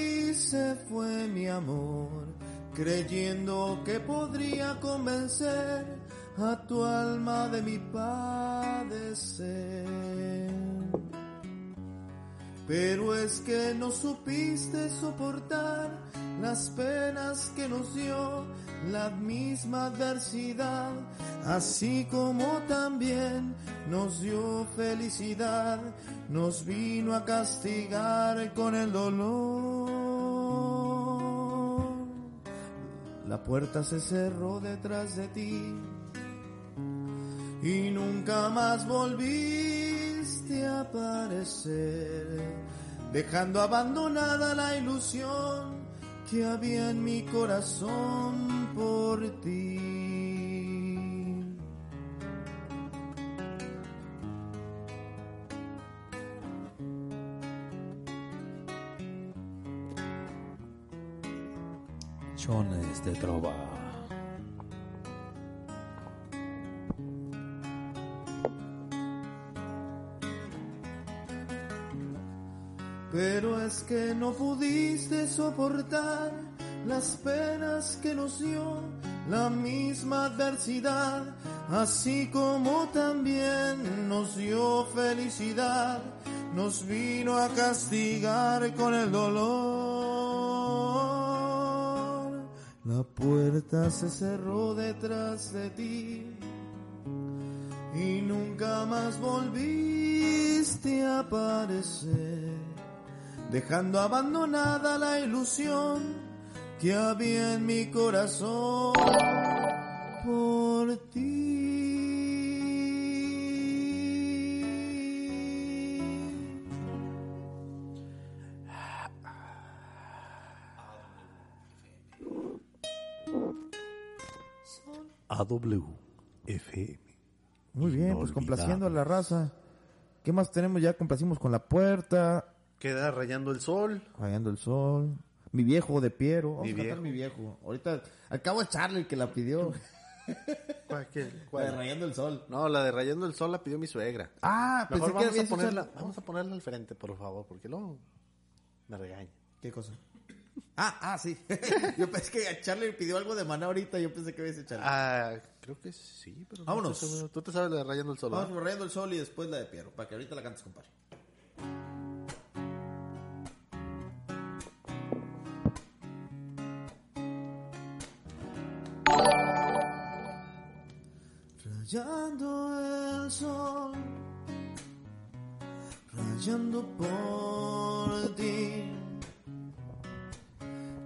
se fue mi amor, creyendo que podría convencer a tu alma de mi padecer. Pero es que no supiste soportar las penas que nos dio la misma adversidad, así como también nos dio felicidad, nos vino a castigar con el dolor. La puerta se cerró detrás de ti y nunca más volviste a aparecer, dejando abandonada la ilusión que había en mi corazón por ti. canciones de trova. Pero es que no pudiste soportar las penas que nos dio la misma adversidad, así como también nos dio felicidad, nos vino a castigar con el dolor. La puerta se cerró detrás de ti y nunca más volviste a aparecer, dejando abandonada la ilusión que había en mi corazón por ti. AWFM. Muy bien, pues complaciendo a la raza. ¿Qué más tenemos? Ya complacimos con la puerta, Queda rayando el sol. rayando el sol. Mi viejo de Piero. Vamos Mi a cantar viejo. mi viejo. Ahorita, al cabo es Charlie el que la pidió. ¿Cuál? qué? La de. Rayando el Sol. No, la de rayando el sol la pidió mi suegra. Ah, Mejor vamos a ponerla, escuchado- vamos a ponerla al frente, por favor, porque luego me regaña. ¿Qué cosa? Ah, ah, sí. yo pensé que a Charlie pidió algo de maná ahorita. Yo pensé que había sido Charlie. Ah, creo que sí, pero no Vámonos. Tú te sabes la de rayando el sol, Vamos Rayando el Sol y después la de Piero. Para que ahorita la cantes, compadre. Rayando el sol, rayando por ti.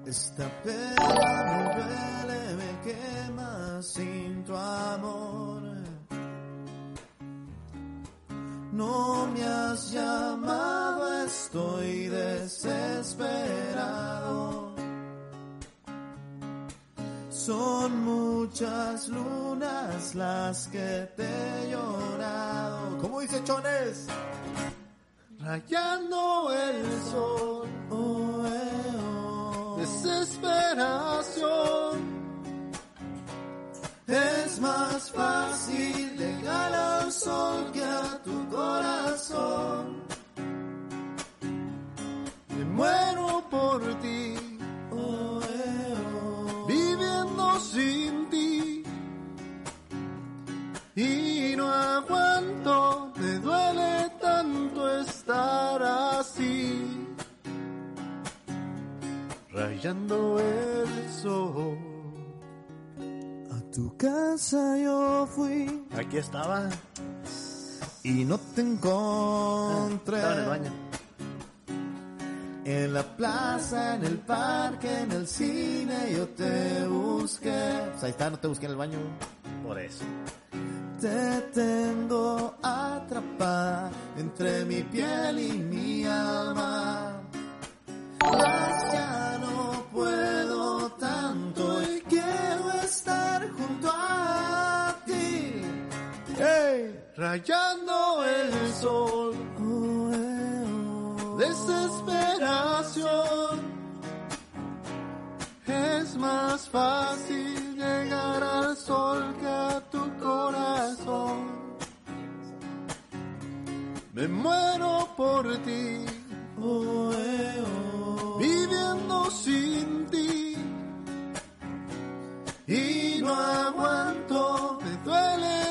Esta pena me duele, me quema sin tu amor. No me has llamado, estoy desesperado. Son muchas lunas las que te he llorado. ¿Cómo dice Chones? Rayando el sol. Es más fácil llegar al sol que a tu corazón. Me muero por Aquí estaba. y no te encontré. Estaba en el baño. En la plaza, en el parque, en el cine, yo te busqué. Pues ahí está, no te busqué en el baño. Por eso. Te tengo atrapada entre mi piel y mi alma. Rayando el sol. Desesperación. Es más fácil llegar al sol que a tu corazón. Me muero por ti. Oh, eh. Viviendo sin ti. Y no aguanto, me duele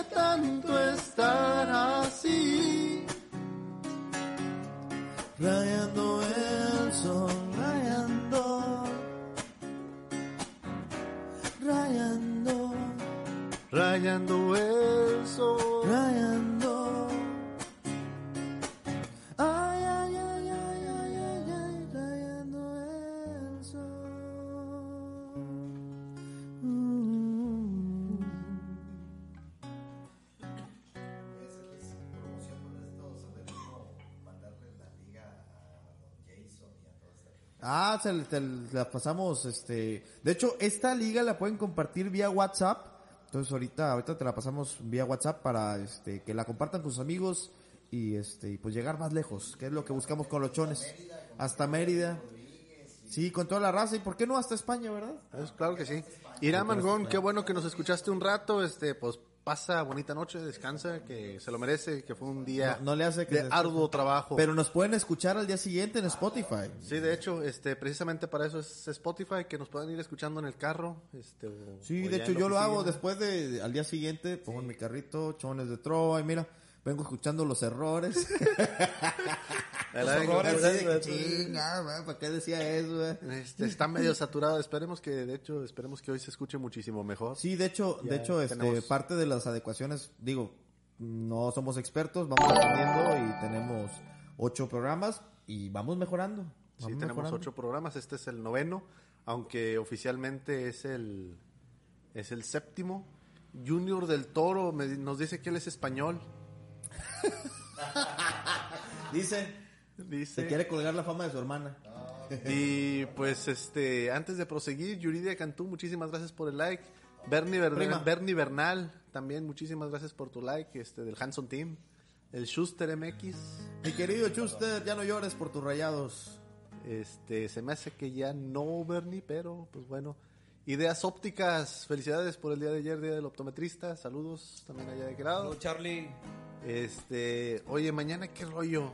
estar así. Rayando el sol, rayando. Rayando, Rayando el sol. rayando. Ah, se, te la pasamos, este... De hecho, esta liga la pueden compartir vía WhatsApp. Entonces ahorita, ahorita te la pasamos vía WhatsApp para este, que la compartan con sus amigos y este, y pues llegar más lejos, que es lo que buscamos con los chones. Hasta Mérida. Sí, con toda la raza. ¿Y por qué no hasta España, verdad? Es claro que sí. Irá Mangón, qué bueno que nos escuchaste un rato. Este, pues pasa bonita noche, descansa, que se lo merece, que fue un día No- no le hace que de arduo trabajo. Pero nos pueden escuchar al día siguiente en Spotify. Sí, de hecho, este, precisamente para eso es Spotify, que nos puedan ir escuchando en el carro. Este, o- Sí, o de hecho yo lo hago después de, al día siguiente, pongo en mi carrito, chones de trova y mira, vengo escuchando los errores. los de chinga, ¿para qué decía eso? Este, está medio saturado. Esperemos que, de hecho, esperemos que hoy se escuche muchísimo mejor. Sí, de hecho, Ya de hecho, este, parte de las adecuaciones, digo, no somos expertos, vamos aprendiendo y tenemos ocho programas y vamos mejorando. Sí, tenemos mejorando. ocho programas. Este es el noveno, aunque oficialmente es el, es el séptimo. Junior del Toro me nos dice que él es español. Dice, Dice. se quiere colgar la fama de su hermana. Y pues este, antes de proseguir, Yuridia Cantú, muchísimas gracias por el like. Bernie, Bernal, Prima. Bernie Bernal, también muchísimas gracias por tu like, este, del Hanson Team. El Schuster MX, Mi querido Chuster, ya no llores por tus rayados. este, se me hace que ya no, Bernie, pero pues bueno. Ideas ópticas, felicidades por el día de ayer, día del optometrista. Saludos también allá de lado. Saludos, Charlie. Este, oye, mañana qué rollo.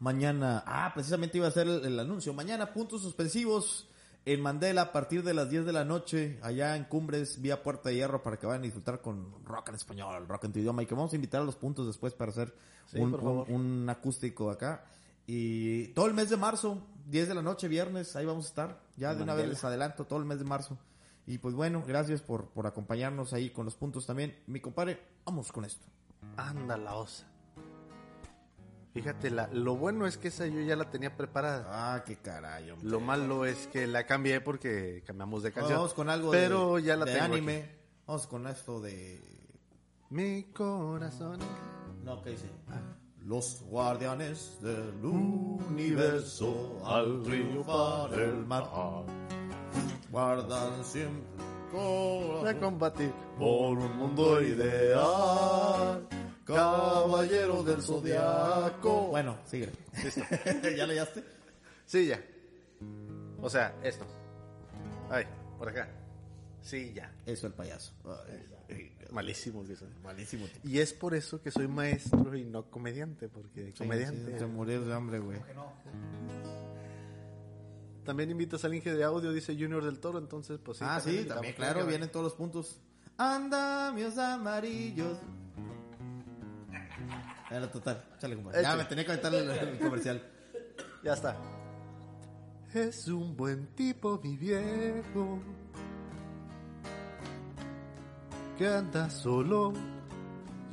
Mañana, ah, precisamente iba a hacer el, el anuncio. Mañana, puntos suspensivos en Mandela a partir de las 10 de la noche, allá en Cumbres, vía Puerta de Hierro, para que vayan a disfrutar con rock en español, rock en tu idioma. Y que vamos a invitar a los puntos después para hacer Sí, un, acústico acá. Y todo el mes de marzo, 10 de la noche, viernes, ahí vamos a estar. Ya de una vez les adelanto, todo el mes de marzo. Y pues bueno, gracias por, por acompañarnos ahí con los puntos también. Mi compadre, vamos con esto. Anda la osa. Fíjate, la, lo bueno es que esa yo ya la tenía preparada. Ah, qué hombre. Lo malo es que la cambié porque cambiamos de canción. Vamos con algo Pero de, ya la de tengo anime. aquí. Vamos con esto de... Mi corazón. No, ¿qué dice? Los guardianes del universo al triunfar el mar guardan siempre De combatir por un mundo ideal. Caballero del zodiaco. Bueno, sigue. ¿Ya leíste? Sí, ya. O sea, esto. Ay, por acá. Sí, ya. Eso el payaso. Malísimo que soy. malísimo. Y es por eso que soy maestro y no comediante, porque comediante. te morías de hambre, güey. También invitas al Inge de audio, dice Junior del Toro, entonces pues sí. ah, sí, invitamos. también, claro, vienen todos los puntos. Andamios amarillos. Era total, compadre. Ya me tenía que aventar el, el comercial. Ya está. Es un buen tipo, mi viejo. Que anda solo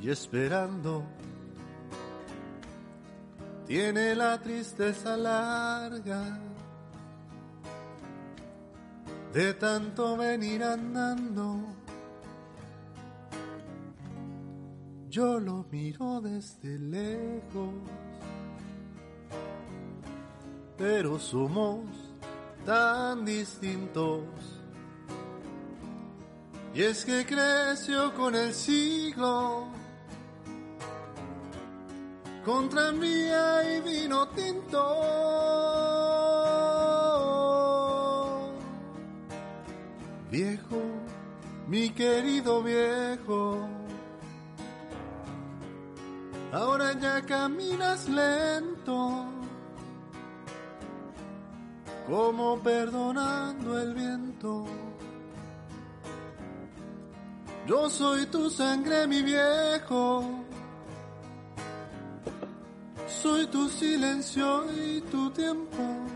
y esperando. Tiene la tristeza larga. De tanto venir andando. Yo lo miro desde lejos pero somos tan distintos. Y es que creció con el siglo, con tranvía y vino tinto. Viejo, mi querido viejo, ahora ya caminas lento como perdonando el viento. Yo soy tu sangre, mi viejo. Soy tu silencio y tu tiempo.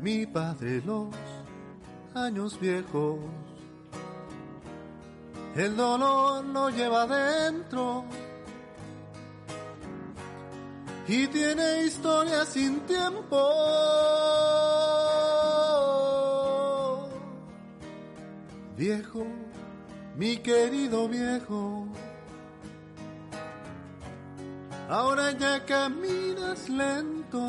mi padre los años viejos. El dolor lo lleva dentro y tiene historia sin tiempo. Viejo, mi querido viejo. Ahora ya caminas lento,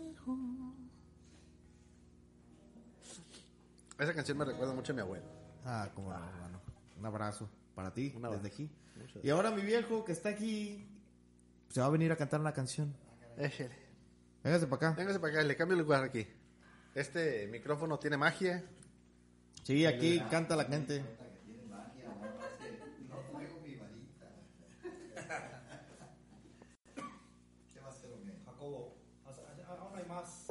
Esa canción me recuerda mucho a mi abuelo. Ah, como no, hermano. Un abrazo para ti Un abrazo. desde aquí. Y ahora mi viejo que está aquí se va a venir a cantar una canción. Échale. Véngase para acá. Véngase para acá, le cambio el lugar aquí. Este micrófono tiene magia. Sí, aquí canta la gente. Jacobo, aún hay más.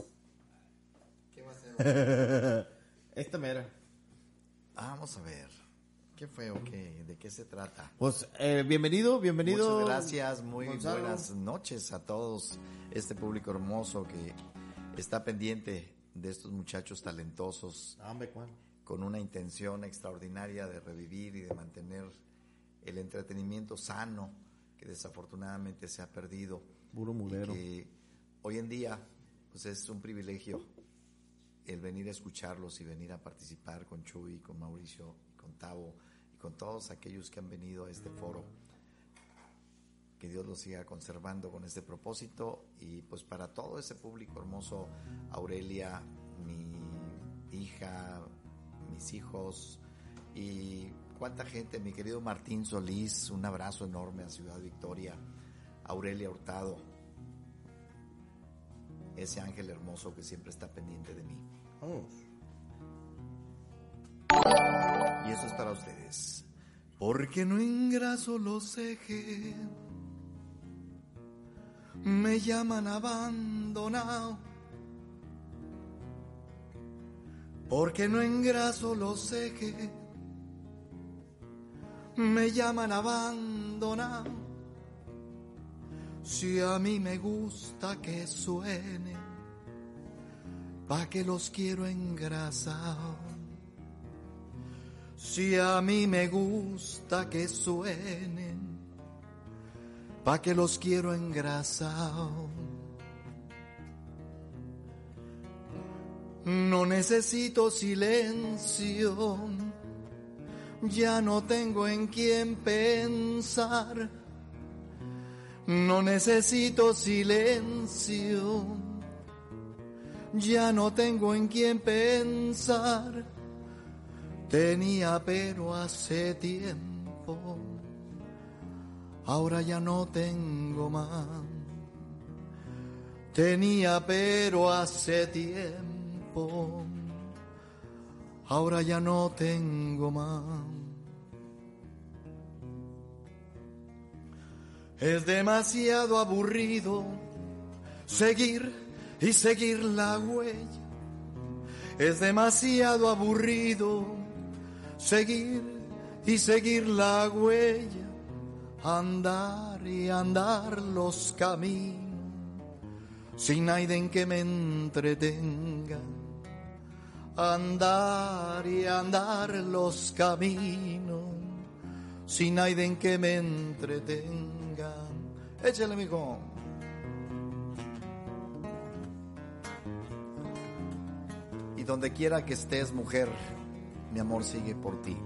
Esta mera. Vamos a ver. ¿Qué fue o qué? ¿De qué se trata? Pues eh, bienvenido, bienvenido. Muchas gracias, muy Gonzalo. buenas noches a todos, este público hermoso que está pendiente de estos muchachos talentosos Ah, hombre, ¿cuál? con una intención extraordinaria de revivir y de mantener el entretenimiento sano que desafortunadamente se ha perdido. Puro Y mulero. que hoy en día pues es un privilegio el venir a escucharlos y venir a participar con Chuy, con Mauricio, con Tavo y con todos aquellos que han venido a este foro. Que Dios los siga conservando con este propósito y pues para todo ese público hermoso, Aurelia, mi hija, mis hijos y cuánta gente, mi querido Martín Solís, un abrazo enorme a Ciudad Victoria, Aurelia Hurtado, ese ángel hermoso que siempre está pendiente de mí. Vamos. Y eso es para ustedes. Porque no engraso los ejes, me llaman abandonado. Porque no engraso los ejes, me llaman abandonado. Si a mí me gusta que suene, pa' que los quiero engrasado. Si a mí me gusta que suenen, pa' que los quiero engrasado. No necesito silencio, ya no tengo en quién pensar. No necesito silencio, ya no tengo en quién pensar. Tenía pero hace tiempo, ahora ya no tengo más. Tenía pero hace tiempo, ahora ya no tengo más. Es demasiado aburrido seguir y seguir la huella. Es demasiado aburrido seguir y seguir la huella. Andar y andar los caminos sin nadie en que me entretenga. Andar y andar los caminos sin nadie en que me entretenga. Échale, mijo. Y donde quiera que estés, mujer, mi amor sigue por ti.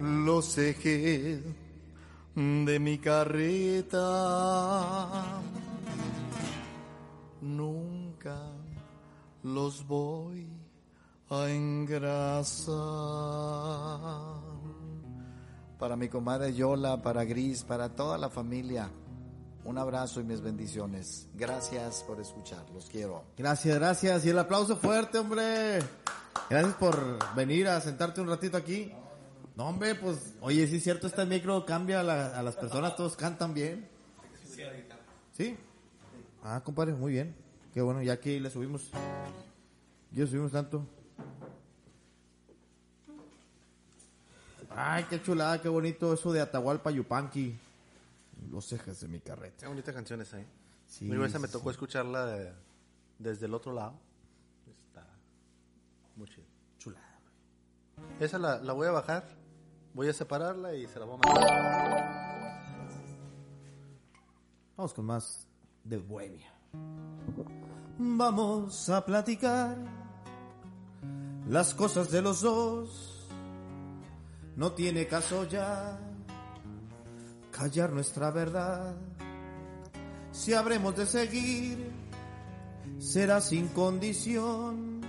Los ejes de mi carreta nunca los voy a engrasar. Para mi comadre Yola, para Gris, para toda la familia, un abrazo y mis bendiciones. Gracias por escuchar, los quiero. Gracias, gracias. Y el aplauso fuerte, hombre. Gracias por venir a sentarte un ratito aquí. No, hombre, pues, oye, sí es cierto, este micro cambia a, la- a las personas, todos cantan bien. ¿Sí? Ah, compadre, muy bien. Qué bueno, ya aquí le subimos. Ya subimos tanto. Ay, qué chulada, qué bonito eso de Atahualpa Yupanqui. Los ejes de mi carreta. Qué bonita canción esa, ¿eh? Sí, Mira, esa me tocó sí. escucharla de- desde el otro lado. Está muy chido. Chulada. Esa la, la voy a bajar, voy a separarla y se la voy a mandar. Vamos con más de Bohemia. Vamos a platicar las cosas de los dos. No tiene caso ya callar nuestra verdad. Si habremos de seguir, será sin condición.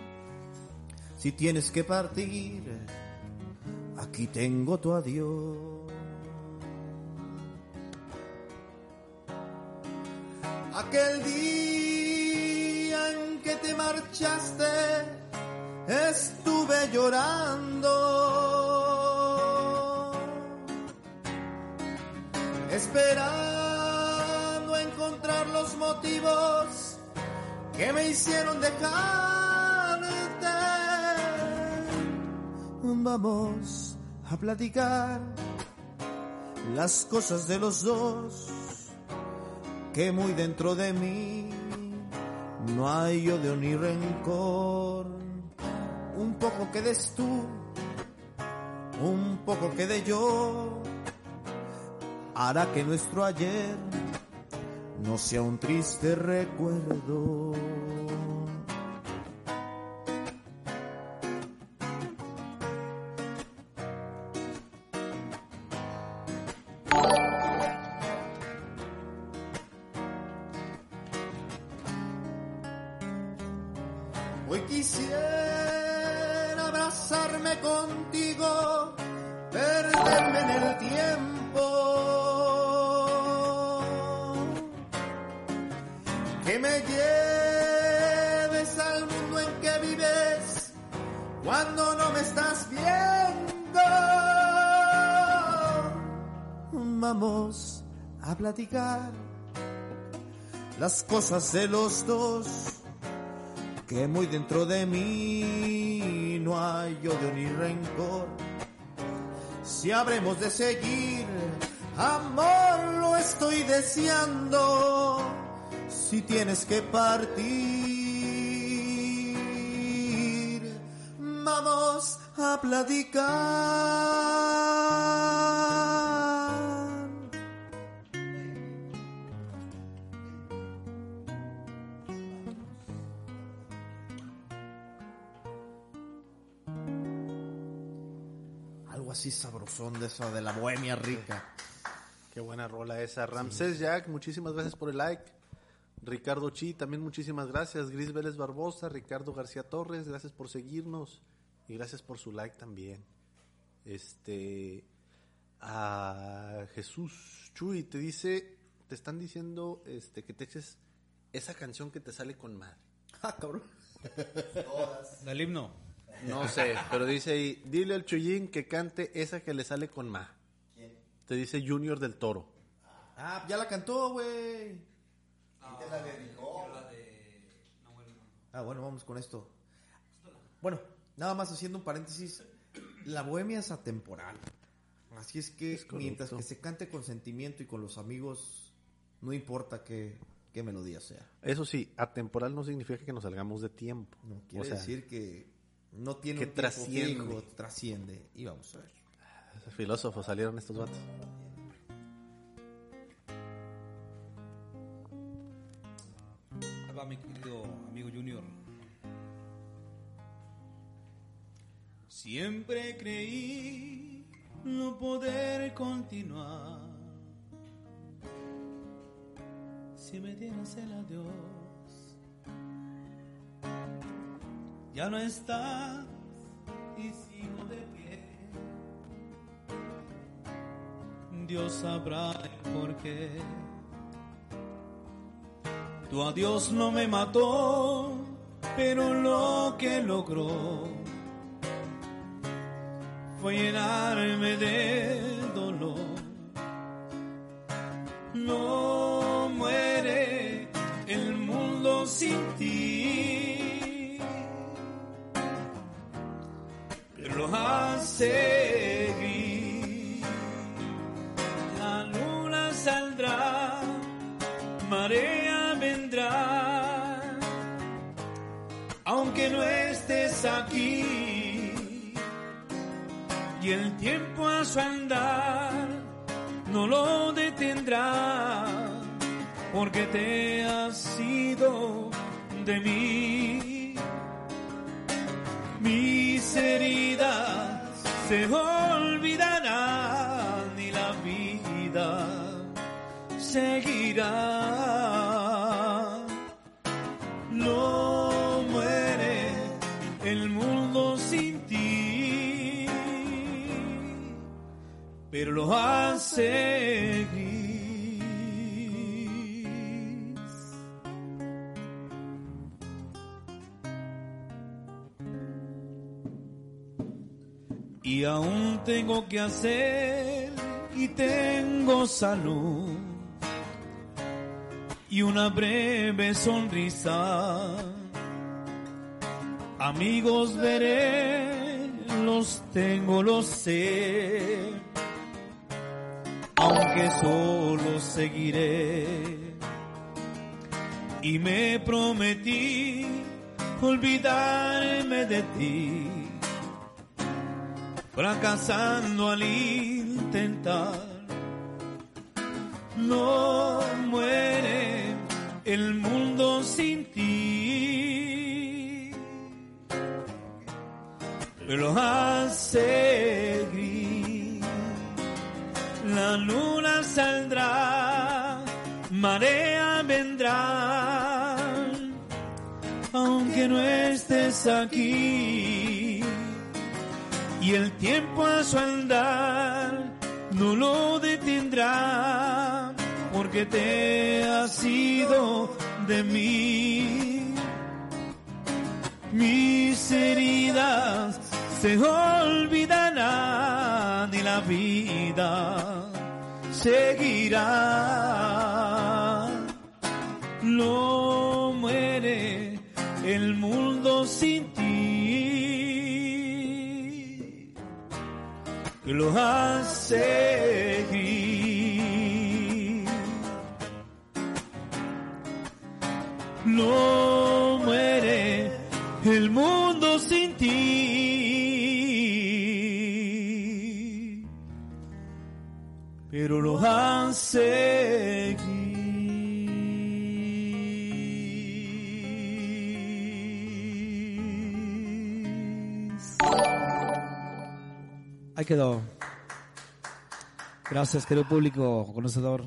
Si tienes que partir, aquí tengo tu adiós. Aquel día en que te marchaste, estuve llorando. Esperando encontrar los motivos que me hicieron dejarte. Vamos a platicar las cosas de los dos que muy dentro de mí no hay odio ni rencor. Un poco quedes tú, un poco quede yo, hará que nuestro ayer no sea un triste recuerdo. Platicar las cosas de los dos que muy dentro de mí no hay odio ni rencor. Si habremos de seguir, amor, lo estoy deseando. Si tienes que partir, vamos a platicar. De eso, de la bohemia rica. Qué buena rola esa. Ramsés Jack, muchísimas gracias por el like. Ricardo Chi, también muchísimas gracias. Gris Vélez Barbosa, Ricardo García Torres, gracias por seguirnos y gracias por su like también. Este a Jesús Chuy te dice, te están diciendo este que te eches esa canción que te sale con madre. Ah, cabrón. Del himno. No sé, pero dice ahí, dile al Chuyín que cante esa que le sale con ma. Te dice Junior del Toro. Ah, ya la cantó, güey. Ah, bueno, vamos con esto. Bueno, nada más haciendo un paréntesis. La bohemia es atemporal. Así es que mientras que se cante con sentimiento y con los amigos, no importa qué, qué melodía sea. Eso sí, atemporal no significa que nos salgamos de tiempo. No quiere o sea, decir que no tiene que un trasciende. fijo, trasciende. Y vamos a ver. filósofos salieron estos vatos. Va mi querido amigo Junior. Siempre creí no poder continuar. Si me tienes el adiós, ya no estás y sigo de pie. Dios sabrá el por qué. Tu adiós no me mató, pero lo que logró fue llenarme de dolor. No gris. La luna saldrá, marea vendrá, aunque no estés aquí. Y el tiempo a su andar no lo detendrá, porque te has ido de mí. Mis heridas se olvidarán y la vida seguirá. No muere el mundo sin ti, pero lo hace aún tengo que hacer y tengo salud y una breve sonrisa. Amigos veré, los tengo, los sé, aunque solo seguiré. Y me prometí olvidarme de ti fracasando al intentar. No muere el mundo sin ti, pero hace gris. La luna saldrá, marea vendrá, aunque no estés aquí y el tiempo a su andar no lo detendrá porque te has ido de mí. Mis heridas se olvidarán y la vida seguirá. No muere el mundo sin que lo hace gris. No muere el mundo sin ti, pero lo hace gris. Ahí quedó. Gracias, querido público conocedor.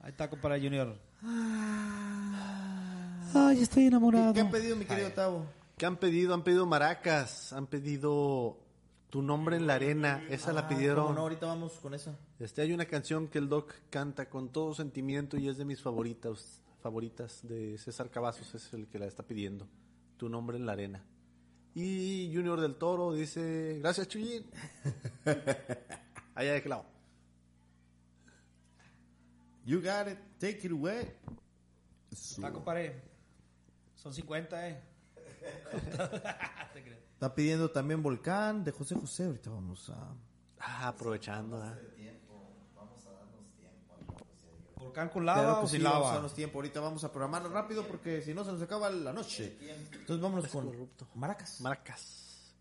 Ahí está, compadre Junior. Ay, estoy enamorado. ¿Qué han pedido, mi querido Tavo? ¿Qué han pedido? Han pedido maracas, han pedido tu nombre en la arena. Esa la Ah, pidieron. no, ahorita vamos con esa. Este hay una canción que el Doc canta con todo sentimiento y es de mis favoritas, favoritas de César Cavazos, es el que la está pidiendo. Tu nombre en la arena. Y Junior del Toro dice, gracias Chuyín. Allá de lado. You got it. Take it away. Está, compadre. Son 50, eh. Está pidiendo también Volcán de José José. Ahorita vamos a... Ah, aprovechando. ¿ah? Volcán con Claro lava que o sí, sin vamos a lava. darnos tiempo. Ahorita vamos a programarlo rápido porque si no se nos acaba la noche. Entonces vámonos con Maracas. Maracas.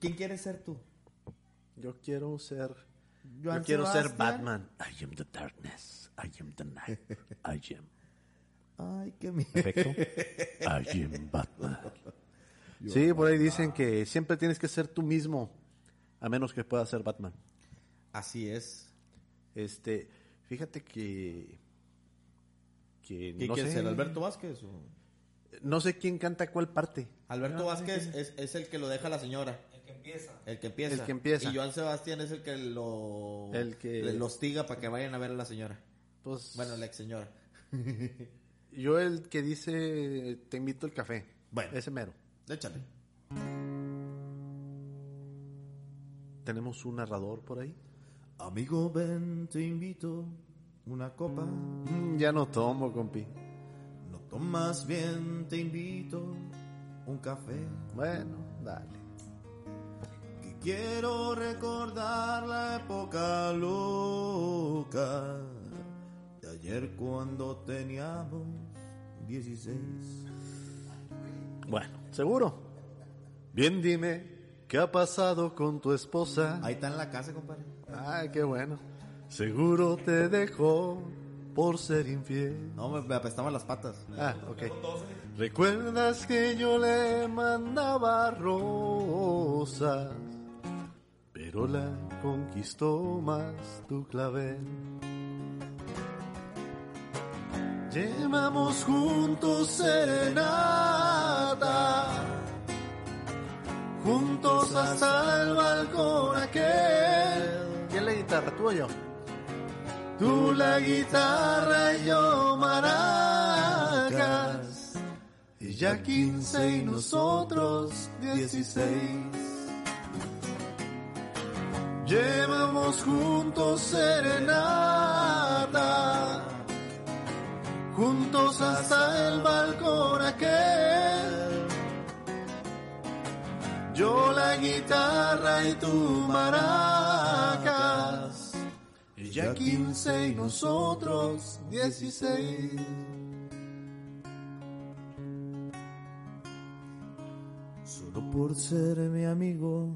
¿Quién quiere ser tú? Yo quiero ser... Joan yo quiero ser. Batman. I am the darkness. I am the night. I am. Ay, qué miedo. Perfecto. I am Batman. Sí, por ahí dicen que siempre tienes que ser tú mismo, a menos que puedas ser Batman. Así es. Este, fíjate que que ¿Quién no quiere sé, ser? ¿Alberto Vázquez? o- no sé quién canta cuál parte. Alberto Vázquez es, es el que lo deja la señora. El que empieza. El que empieza. El que empieza. Y Joan Sebastián es el que lo, El que- le- lo hostiga para que vayan a ver a la señora. Pues Bueno, la ex señora. yo el que dice te invito al café. Bueno. ese mero. Échale. Tenemos un narrador por ahí. Amigo, ven, te invito una copa. Mm, ya no tomo, compi. No tomas bien, te invito un café. Bueno, dale. Quiero recordar la época loca de ayer cuando teníamos 16. Bueno, seguro. Bien, dime, ¿qué ha pasado con tu esposa? Ahí está en la casa, compadre. Ay, qué bueno. Seguro te dejó por ser infiel. No, me, me apestaban las patas. Ah, ok. ¿Recuerdas que yo le mandaba rosas? Pero la conquistó más tu clavel. Llevamos juntos serenata, juntos hasta el balcón aquel. ¿Quién la guitarra, tú o yo? Tú la guitarra y yo maracas. Ella 15 y nosotros 16. Llevamos juntos serenata, juntos hasta el balcón aquel. Yo la guitarra y tú maracas. Ella 15 y nosotros 16. Solo por ser mi amigo,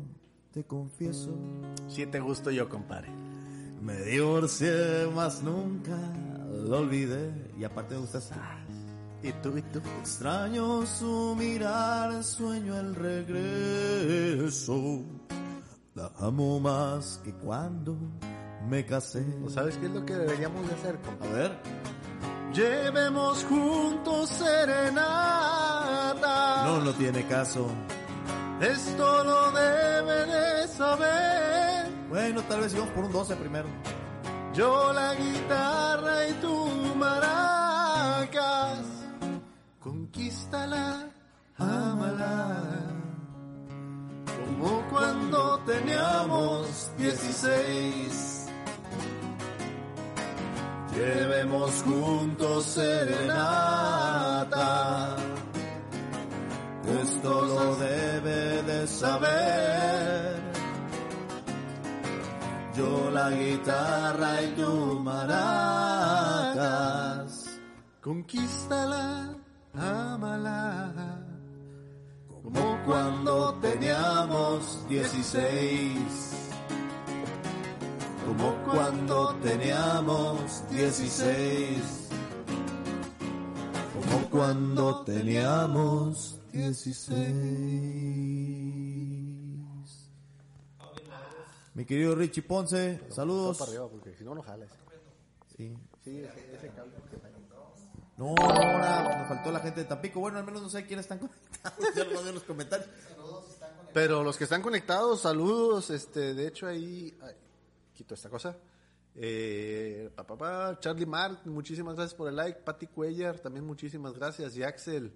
te confieso. Si te gusto yo, compadre. Me divorcié, más nunca lo olvidé. Y aparte me gustas. ¿Y tú, y tú? Extraño su mirar, sueño el regreso. La amo más que cuando me casé. ¿O sabes qué es lo que deberíamos de hacer? A ver, Llevemos juntos serenata. no, no tiene caso. Esto lo debe de saber. Bueno, tal vez íbamos por un 12 primero. Yo la guitarra y tú maracas. Conquístala, ámala. Como cuando teníamos 16. Llevemos juntos serenata. Esto lo debe de saber. Yo la guitarra y tú maracas. Conquístala, ámala. Como cuando teníamos 16. Como cuando teníamos 16. Como cuando teníamos 16. Mi querido Richie Ponce, saludos. Para arriba, porque si no, no jales. Sí. Sí, ese, ese cable que está ahí. No, ahora nos faltó la gente de Tampico. Bueno, al menos no sé quiénes están conectados. Ya lo veo en los comentarios. Pero los que están conectados, saludos. Este, de hecho, ahí. Quito esta cosa. Eh, pa, pa, pa, Charlie Mark, muchísimas gracias por el like. Patty Cuellar, también muchísimas gracias. Y Axel,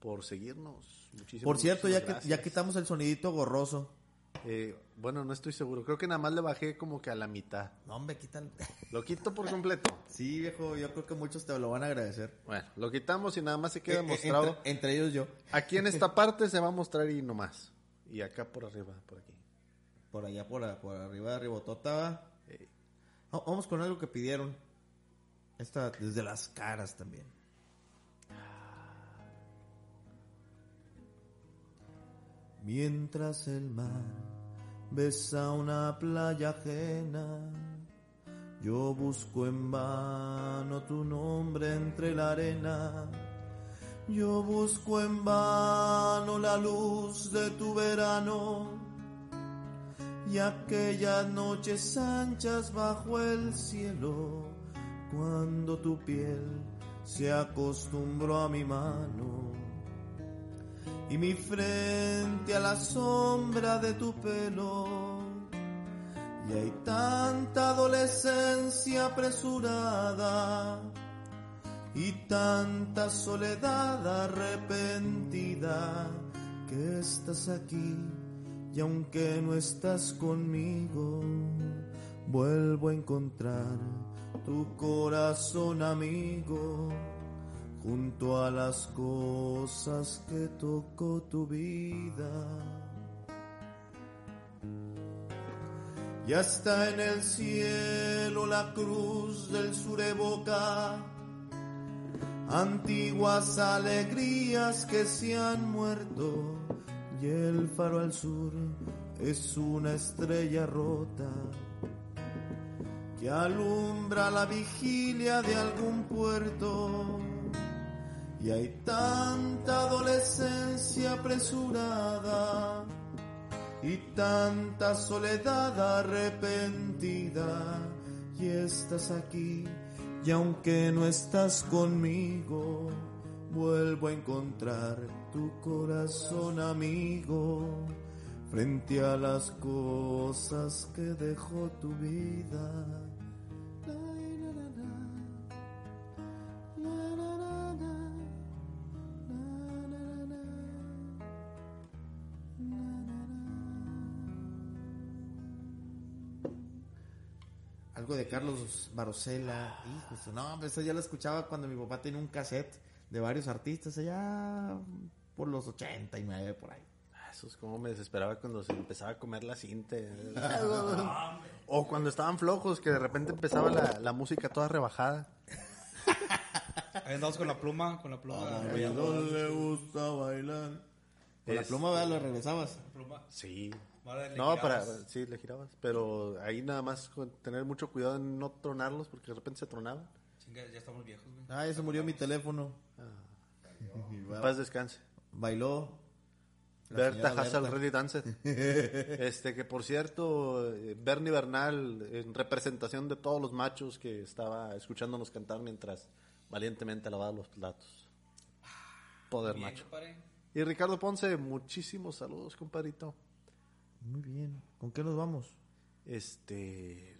por seguirnos. Muchísimas, Por cierto, ya, que, ya quitamos el sonidito gorroso. Eh, bueno, no estoy seguro. Creo que nada más le bajé como que a la mitad. No, hombre, quítalo. Lo quito por completo. Sí, viejo, yo creo que muchos te lo van a agradecer. Bueno, lo quitamos y nada más se queda Eh, eh, mostrado. Entre, entre ellos yo. Aquí en esta parte se va a mostrar y no más. Y acá por arriba, por aquí. Por allá, por, arriba de Ribotota. Eh, Va- Vamos con algo que pidieron. Esta desde las caras también. Mientras el mar besa una playa ajena, yo busco en vano tu nombre entre la arena. Yo busco en vano la luz de tu verano y aquellas noches anchas bajo el cielo, cuando tu piel se acostumbró a mi mano y mi frente a la sombra de tu pelo. Y hay tanta adolescencia apresurada y tanta soledad arrepentida que estás aquí y aunque no estás conmigo, vuelvo a encontrar tu corazón amigo junto a las cosas que tocó tu vida. Ya está en el cielo la cruz del sur evoca antiguas alegrías que se han muerto y el faro al sur es una estrella rota que alumbra la vigilia de algún puerto. Y hay tanta adolescencia apresurada y tanta soledad arrepentida. Y estás aquí y aunque no estás conmigo vuelvo a encontrar tu corazón amigo frente a las cosas que dejó tu vida. Algo de Carlos Barosela. No, eso ya lo escuchaba cuando mi papá tenía un cassette de varios artistas allá por los 89, por ahí. Ah, Eso es como me desesperaba cuando se empezaba a comer la cinta. o cuando estaban flojos, que de repente empezaba la, la música toda rebajada. Ahí andamos con la pluma, con la pluma. No le gusta bailar. Con la pluma, ¿verdad? Lo regresabas. pluma. Sí. No, para, sí, le girabas. Pero ahí nada más con tener mucho cuidado en no tronarlos porque de repente se tronaban. Chinga, ya estamos viejos, güey. Ah, ya se murió mi teléfono. En Paz descanse. Bailó. Berta Hassel este, que por cierto, eh, Bernie Bernal, en representación de todos los machos que estaba escuchándonos cantar mientras valientemente lavaba los platos. Poder Bien, macho. compadre. Y Ricardo Ponce, muchísimos saludos, compadrito. Muy bien. ¿Con qué nos vamos? Este.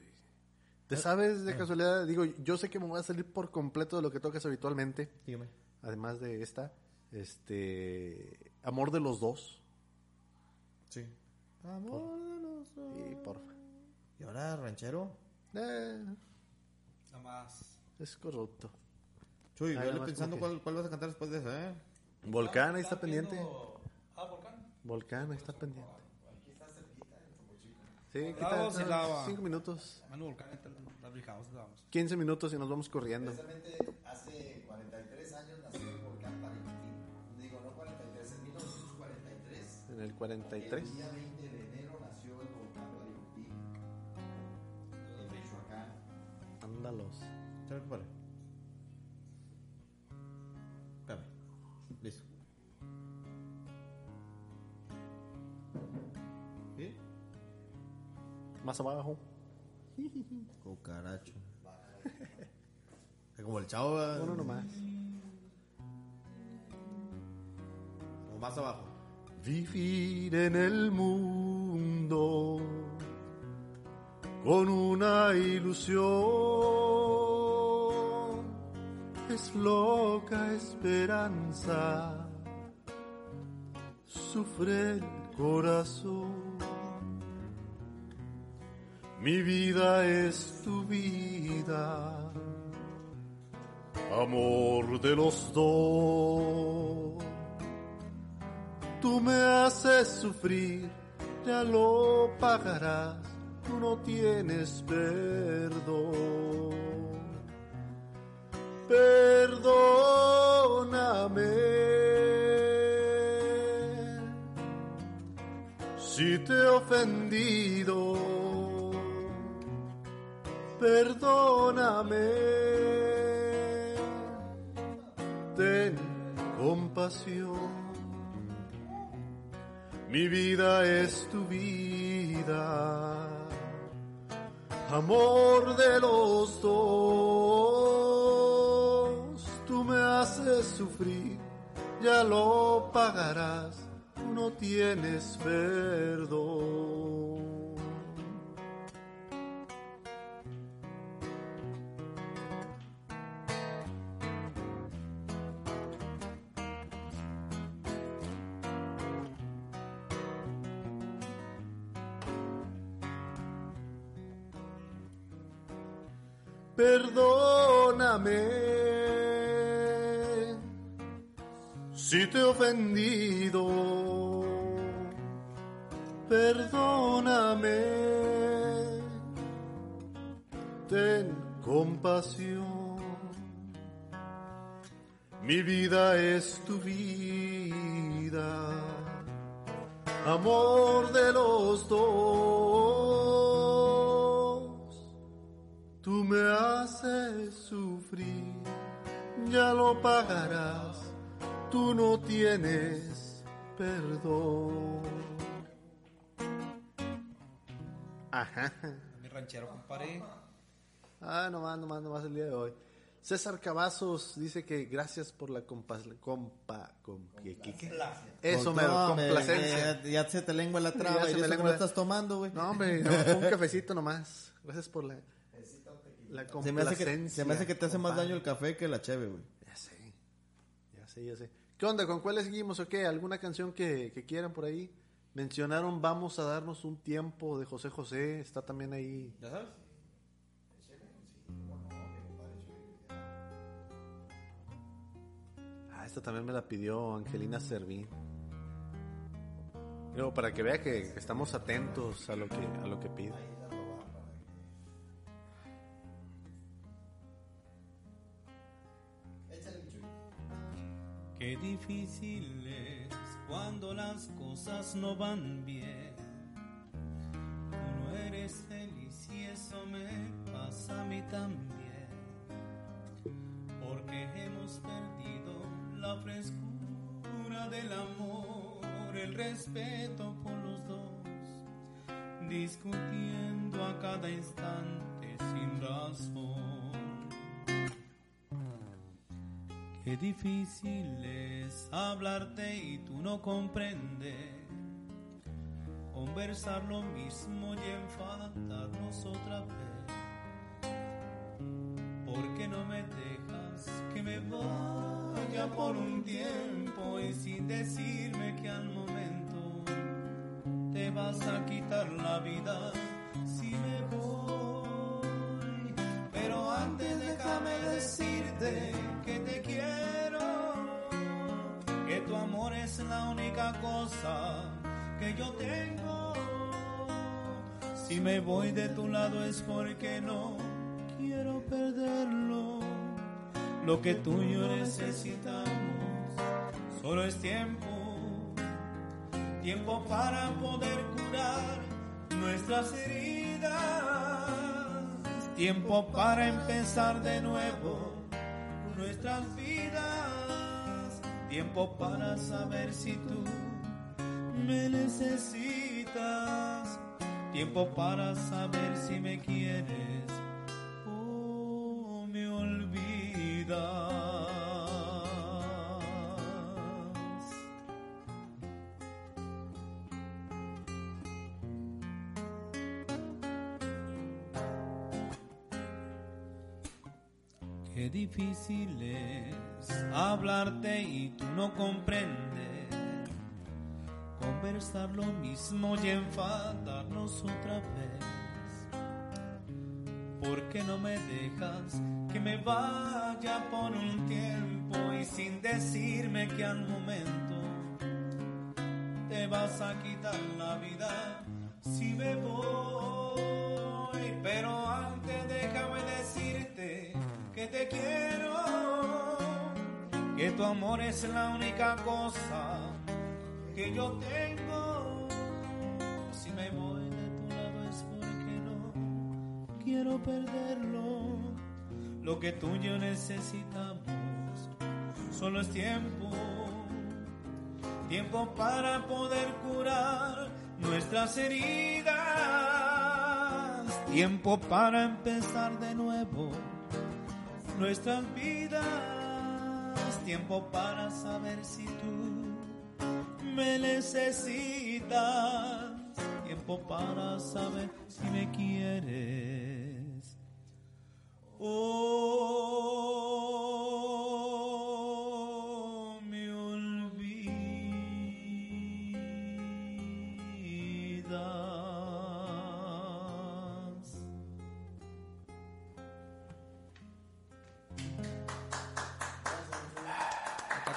¿Te sabes de casualidad? Digo, yo sé que me voy a salir por completo de lo que tocas habitualmente, Dígame. además de esta. Este. Amor de los dos. Sí. Amor de los dos. Y porfa. ¿Y ahora ranchero? Eh, Nada más. es corrupto. Chuy, Ay, vele pensando que- cuál, cuál vas a cantar después de esa, ¿eh? Volcán, ahí está ¿Están pendiente. viendo- Ah, volcán. Volcán, ahí está pendiente. Sí, Lava quita o sin lava. cinco minutos. Manu volcán, la vamos. 15 minutos y nos vamos corriendo. Precisamente En el 43. El día 20 de enero nació el volcán Paricutín. En Michoacán. Ándalos. Espérame, compadre. Espérame. Listo. ¿Sí? Más abajo. Cucaracho. Es como el chavo. Uno nomás. O más abajo. Vivir en el mundo con una ilusión es loca esperanza, sufre el corazón. Mi vida es tu vida, amor de los dos. Tú me haces sufrir, ya lo pagarás, tú no tienes perdón. Perdóname si te he ofendido. Perdóname. Ten compasión. Mi vida es tu vida, amor de los dos. Tú me haces sufrir, ya lo pagarás, tú no tienes perdón. Perdóname si te he ofendido. Perdóname ten compasión. Mi vida es tu vida, amor de los dos. Tú me haces sufrir, ya lo pagarás, tú no tienes perdón. Ajá. Mi ranchero, compadre. Ah, nomás, nomás, nomás el día de hoy. César Cavazos dice que gracias por la compa... compa com- ¿qué- qué- qué? Eso, me- complacencia. me- ya se te lengua la Ya traba se y me lengua no la- estás tomando, güey. No, hombre, no, un cafecito nomás. Gracias por la, la se, me hace que, se me hace que te hace más daño el café que la cheve, güey. Ya sé, ya sé, ya sé. ¿Qué onda? ¿Con cuáles seguimos o qué? ¿Alguna canción que, que quieran por ahí? Mencionaron Vamos a darnos un tiempo de José José. Está también ahí. ¿Ya sabes? Ah, esta también me la pidió Angelina Servín. Luego, para que vea que estamos atentos a lo que, a lo que pide. Qué difícil es cuando las cosas no van bien. Tú no eres feliz y eso me pasa a mí también. Porque hemos perdido la frescura del amor, el respeto por los dos. Discutiendo a cada instante sin razón. Qué difícil es hablarte y tú no comprendes. Conversar lo mismo y enfadarnos otra vez. ¿Por qué no me dejas que me vaya por un tiempo y sin decirme que al momento te vas a quitar la vida si me déjame decirte que te quiero, que tu amor es la única cosa que yo tengo. Si me voy de tu lado es porque no quiero perderlo. Lo que tú y yo necesitamos solo es tiempo, tiempo para poder curar nuestras heridas, tiempo para empezar de nuevo nuestras vidas, tiempo para saber si tú me necesitas, tiempo para saber si me quieres difícil hablarte y tú no comprendes. Conversar lo mismo y enfadarnos otra vez. ¿Por qué no me dejas que me vaya por un tiempo y sin decirme que al momento te vas a quitar la vida si me voy? Pero antes déjame decirte que te quiero, que tu amor es la única cosa que yo tengo. Si me voy de tu lado es porque no quiero perderlo. Lo que tú y yo necesitamos solo es tiempo, tiempo para poder curar nuestras heridas, tiempo para empezar de nuevo nuestras vidas, tiempo para saber si tú me necesitas, tiempo para saber si me quieres. Oh,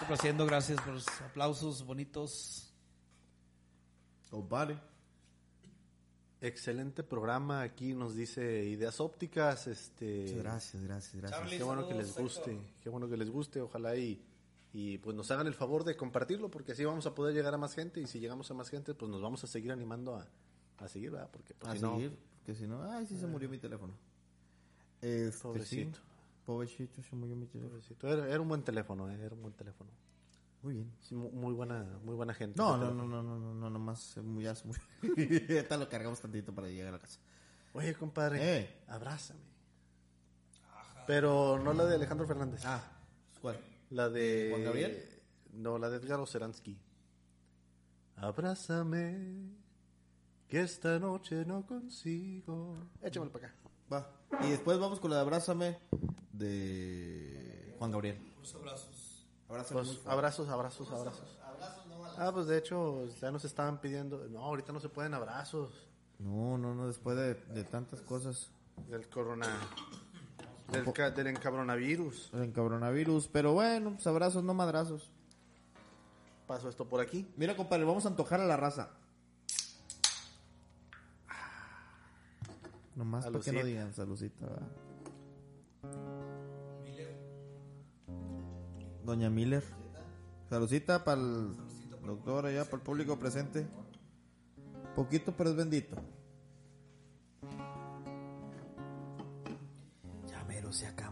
complaciendo, gracias por los aplausos bonitos. Compadre. Excelente programa. Aquí nos dice ideas ópticas. Este, Muchas gracias, gracias, gracias. Charlie. Qué bueno que les guste, Héctor. qué bueno que les guste, ojalá y, y pues nos hagan el favor de compartirlo porque así vamos a poder llegar a más gente y si llegamos a más gente pues nos vamos a seguir animando a, a seguir, ¿verdad? Porque pues, A si no, seguir, que si no, ay, sí se murió mi teléfono. Este, Pobrecito. sí, pobrecito, se murió mi teléfono. pobrecito, era, era un buen teléfono, eh, era un buen teléfono. Muy bien. Sí, mu- muy buena, muy buena gente. No, no, no, no, no, no, no, nomás mu- ya murió. Ahorita lo cargamos tantito para llegar a la casa. Oye, compadre, Eh. abrázame. Pero no la de Alejandro Fernández. Ah, ¿cuál? La de... ¿Juan Gabriel? No, la de Edgar Oceransky. Abrázame, que esta noche no consigo... Échamelo para acá. Va. Y después vamos con la de Abrázame de Juan Gabriel. Abrazos. Pues, muy fuerte. abrazos, abrazos, abrazos. Ah, pues de hecho, ya nos estaban pidiendo... No, ahorita no se pueden abrazos. No, no, no, después de, de tantas cosas. Del corona... Del, ca- del encabronavirus. En coronavirus, pero bueno, pues abrazos, no madrazos. Paso esto por aquí. Mira, compadre, vamos a antojar a la raza. Nomás para que no digan salucita. ¿verdad? Doña Miller. Salucita para el doctor allá, para el público presente. Poquito, pero es bendito. Ya mero se acaban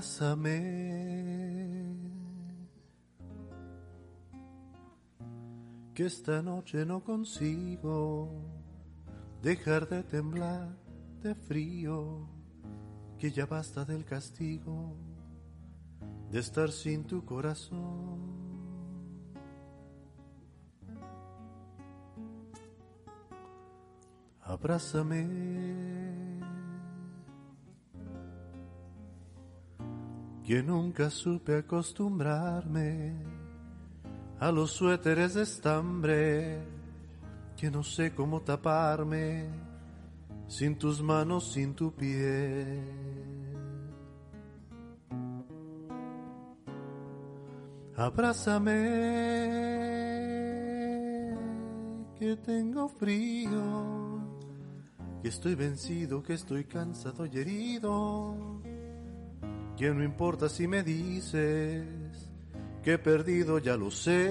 Abrázame. Que esta noche no consigo dejar de temblar de frío. Que ya basta del castigo de estar sin tu corazón. Abrázame. Que nunca supe acostumbrarme a los suéteres de estambre, que no sé cómo taparme sin tus manos, sin tu piel. Abrázame, que tengo frío, que estoy vencido, que estoy cansado y herido que no importa si me dices que he perdido, ya lo sé.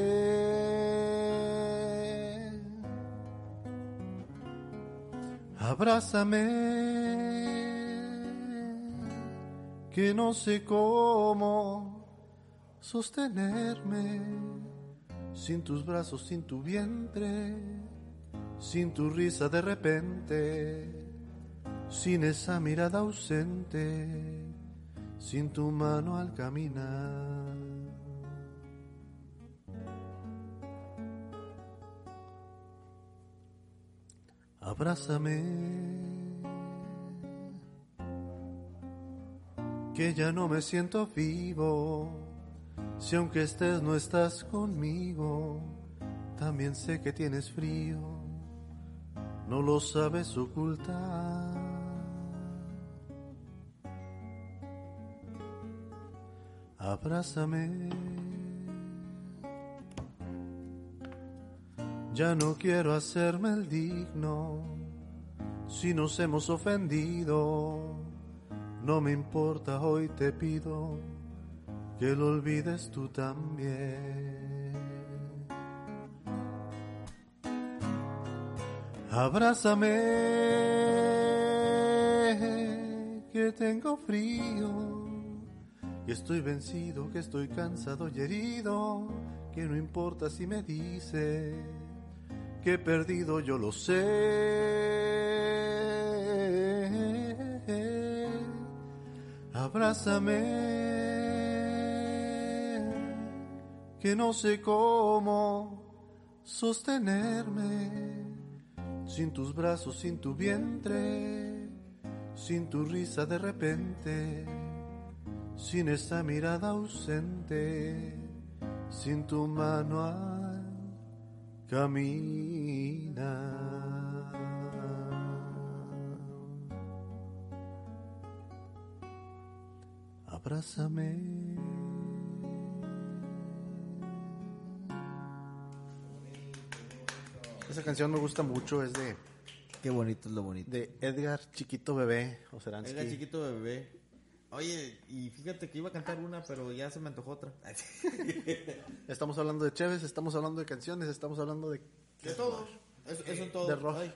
Abrázame, que no sé cómo sostenerme sin tus brazos, sin tu vientre, sin tu risa de repente, sin esa mirada ausente sin tu mano al caminar. Abrázame, que ya no me siento vivo, si aunque estés no estás conmigo, también sé que tienes frío, no lo sabes ocultar. Abrázame. Ya no quiero hacerme el digno, si nos hemos ofendido, no me importa, hoy te pido que lo olvides tú también. Abrázame, que tengo frío y estoy vencido, que estoy cansado y herido, que no importa si me dice que he perdido, yo lo sé. Abrázame, que no sé cómo sostenerme sin tus brazos, sin tu vientre, sin tu risa de repente sin esa mirada ausente, sin tu mano al caminar. Abrázame. Esa canción me gusta mucho, es de... Qué bonito es lo bonito. De Edgar Chiquito Bebé, Oseransky. Edgar Chiquito Bebé. Oye, y fíjate que iba a cantar una, pero ya se me antojó otra. Estamos hablando de Chévez, estamos hablando de canciones, estamos hablando de... De todo. Eso, eso en todo. De rock. Ay.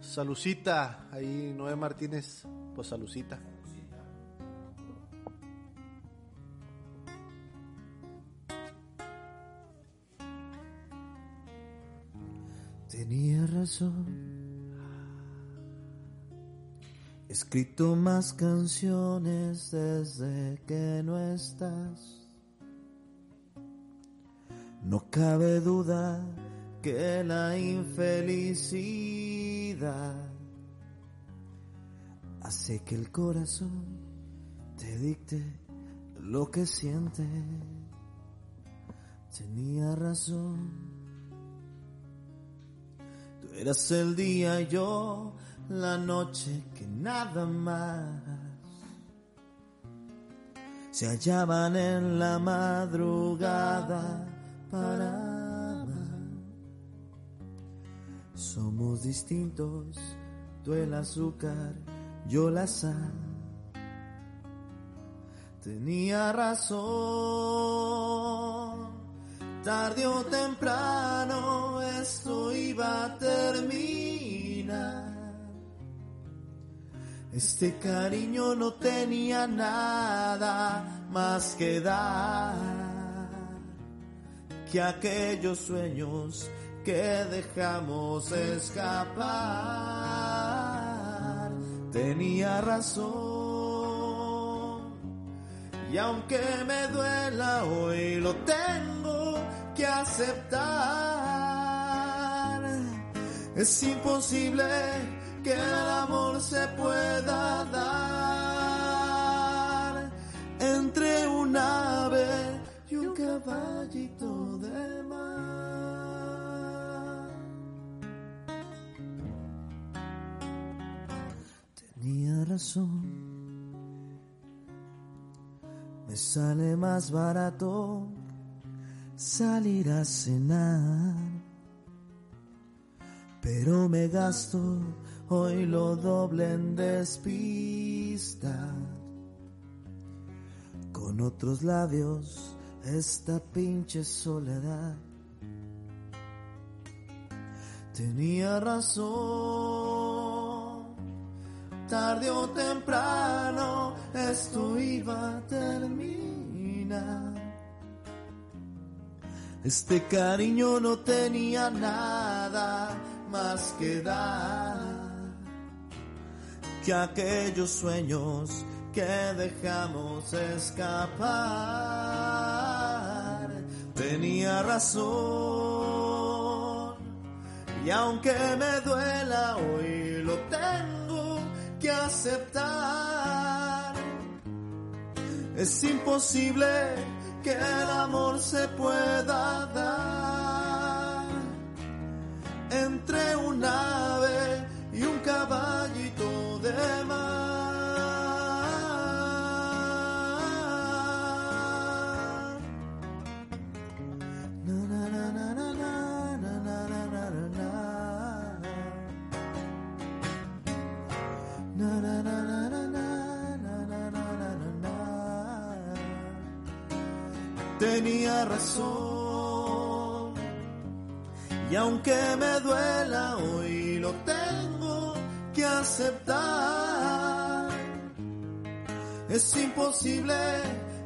Salucita, ahí Noé Martínez, pues salucita. Tenía razón. He escrito más canciones desde que no estás. No cabe duda que la infelicidad hace que el corazón te dicte lo que siente. Tenía razón. Tú eras el día y yo la noche que nada más se hallaban en la madrugada para amar. Somos distintos, tú el azúcar, yo la sal. Tenía razón. Tarde o temprano esto iba a terminar. Este cariño no tenía nada más que dar que aquellos sueños que dejamos escapar. Tenía razón. Y aunque me duela hoy lo tengo que aceptar. Es imposible que el amor se pueda dar entre un ave y un caballito de mar. Tenía razón. Me sale más barato salir a cenar. Pero me gasto hoy lo doble en despista. Con otros labios esta pinche soledad. Tenía razón. Tarde o temprano esto iba a terminar. Este cariño no tenía nada más que dar que aquellos sueños que dejamos escapar. Tenía razón y aunque me duela hoy lo tengo que aceptar. Es imposible que el amor se pueda dar entre un ave y un caballito Razón. Y aunque me duela hoy lo tengo que aceptar. Es imposible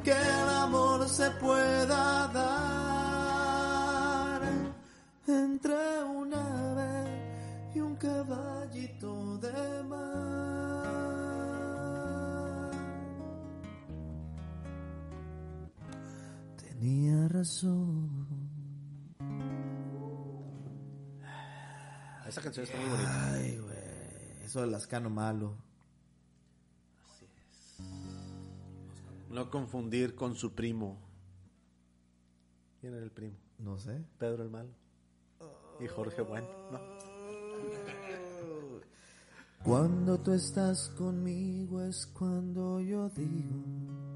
que el amor se pueda dar entre un ave y un caballito Tenía razón. Esa canción está muy bonita. Ay, güey. Eso de Lascano malo. No confundir con su primo. ¿Quién era el primo? No sé. Pedro el Malo. Y Jorge Bueno. ¿no? Cuando tú estás conmigo es cuando yo digo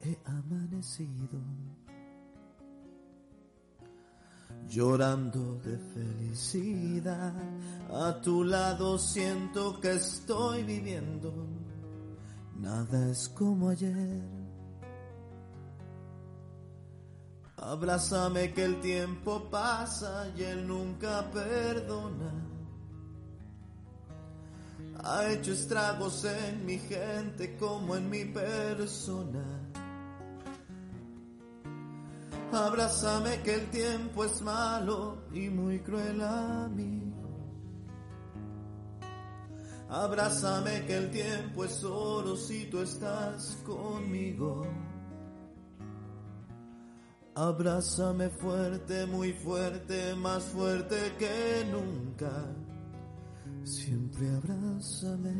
he amanecido. Llorando de felicidad, a tu lado siento que estoy viviendo. Nada es como ayer. Abrázame que el tiempo pasa y él nunca perdona. Ha hecho estragos en mi gente como en mi persona. Abrázame que el tiempo es malo y muy cruel amigo. Abrázame que el tiempo es oro si tú estás conmigo. Abrázame fuerte, muy fuerte, más fuerte que nunca. Siempre abrázame.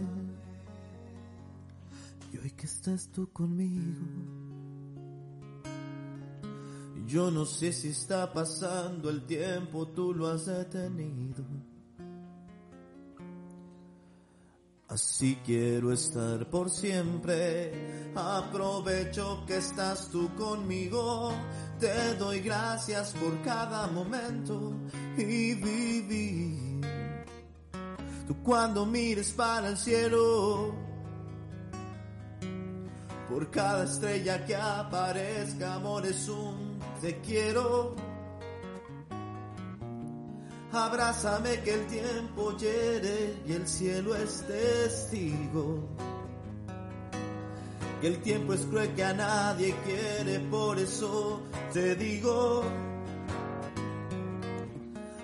Y hoy que estás tú conmigo, yo no sé si está pasando el tiempo, tú lo has detenido. Así quiero estar por siempre. Aprovecho que estás tú conmigo. Te doy gracias por cada momento y vivir. Tú cuando mires para el cielo, por cada estrella que aparezca, amor es un te quiero. Abrázame que el tiempo hiere y el cielo es testigo. Que el tiempo es cruel que a nadie quiere, por eso te digo.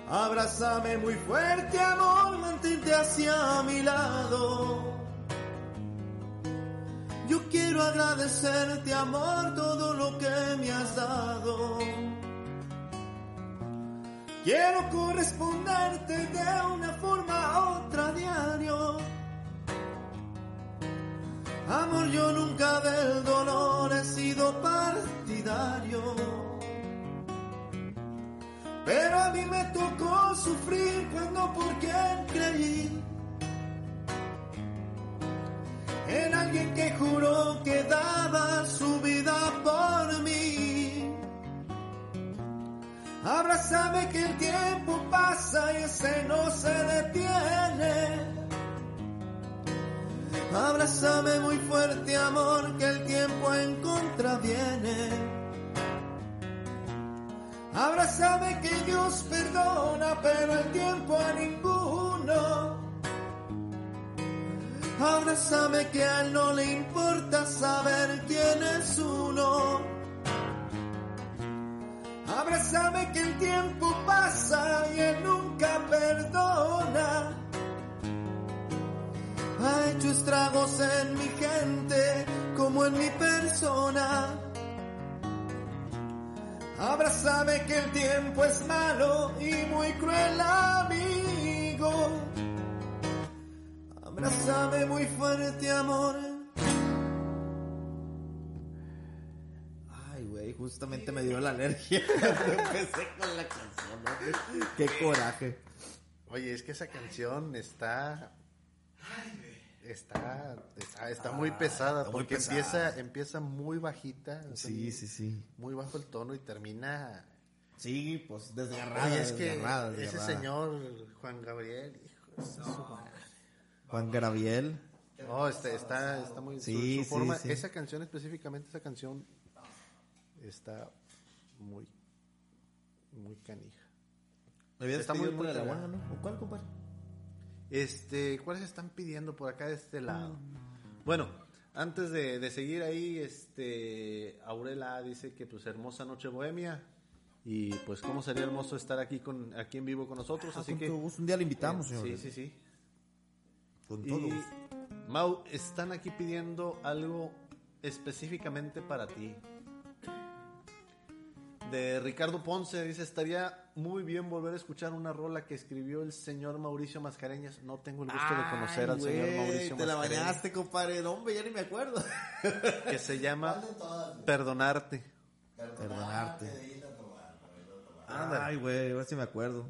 Abrázame muy fuerte, amor, mantente hacia mi lado. Yo quiero agradecerte, amor, todo lo que me has dado. Quiero corresponderte de una forma a otra diario. Amor, yo nunca del dolor he sido partidario. Pero a mí me tocó sufrir cuando por quien creí. En alguien que juró que daba su vida por mí. Abrázame que el tiempo pasa y ese no se detiene. Abrázame muy fuerte, amor, que el tiempo en contra viene. Abrázame que Dios perdona, pero el tiempo a ninguno. Abrázame que a él no le importa saber quién es uno. Abrázame que el tiempo pasa y él nunca perdona. Ha hecho estragos en mi gente como en mi persona. Abrázame que el tiempo es malo y muy cruel amigo. Abrázame muy fuerte, amor. Ay, güey, justamente me dio la alergia cuando empecé con la canción. ¿no? Qué coraje. Oye, es que esa canción está. Está, está, está muy pesada, Ah, muy porque pesada. empieza, empieza muy bajita, Sí, sí, sí. muy bajo el tono y termina. Sí, pues desgarrada. Oye, es que desgarrada, ese señor Juan Gabriel, hijo madre. Juan Gabriel. No, está, está, está muy. Sí, su sí, forma, sí. Esa canción específicamente, esa canción está muy, muy canija. Me habías Está muy, muy de la buena, ¿no? ¿O cuál, compadre? Este, ¿cuáles están pidiendo por acá de este lado? Bueno, antes de, de seguir ahí, este, Aurela dice que pues hermosa noche bohemia y pues cómo sería hermoso estar aquí con aquí en vivo con nosotros, Ah, así con que gusto. Un día le invitamos, eh, señor. Sí, sí, sí. Con todo Y. Mau, están aquí pidiendo algo específicamente para ti. De Ricardo Ponce dice, estaría muy bien volver a escuchar una rola que escribió el señor Mauricio Mascareñas. No tengo el gusto de conocer al Ay, señor güey, Mauricio Te la Mascareñas. bañaste, compadre. No, hombre, ya ni me acuerdo. Que se llama Perdonarte. Perdonarte. Ay, güey, ahora sí me acuerdo.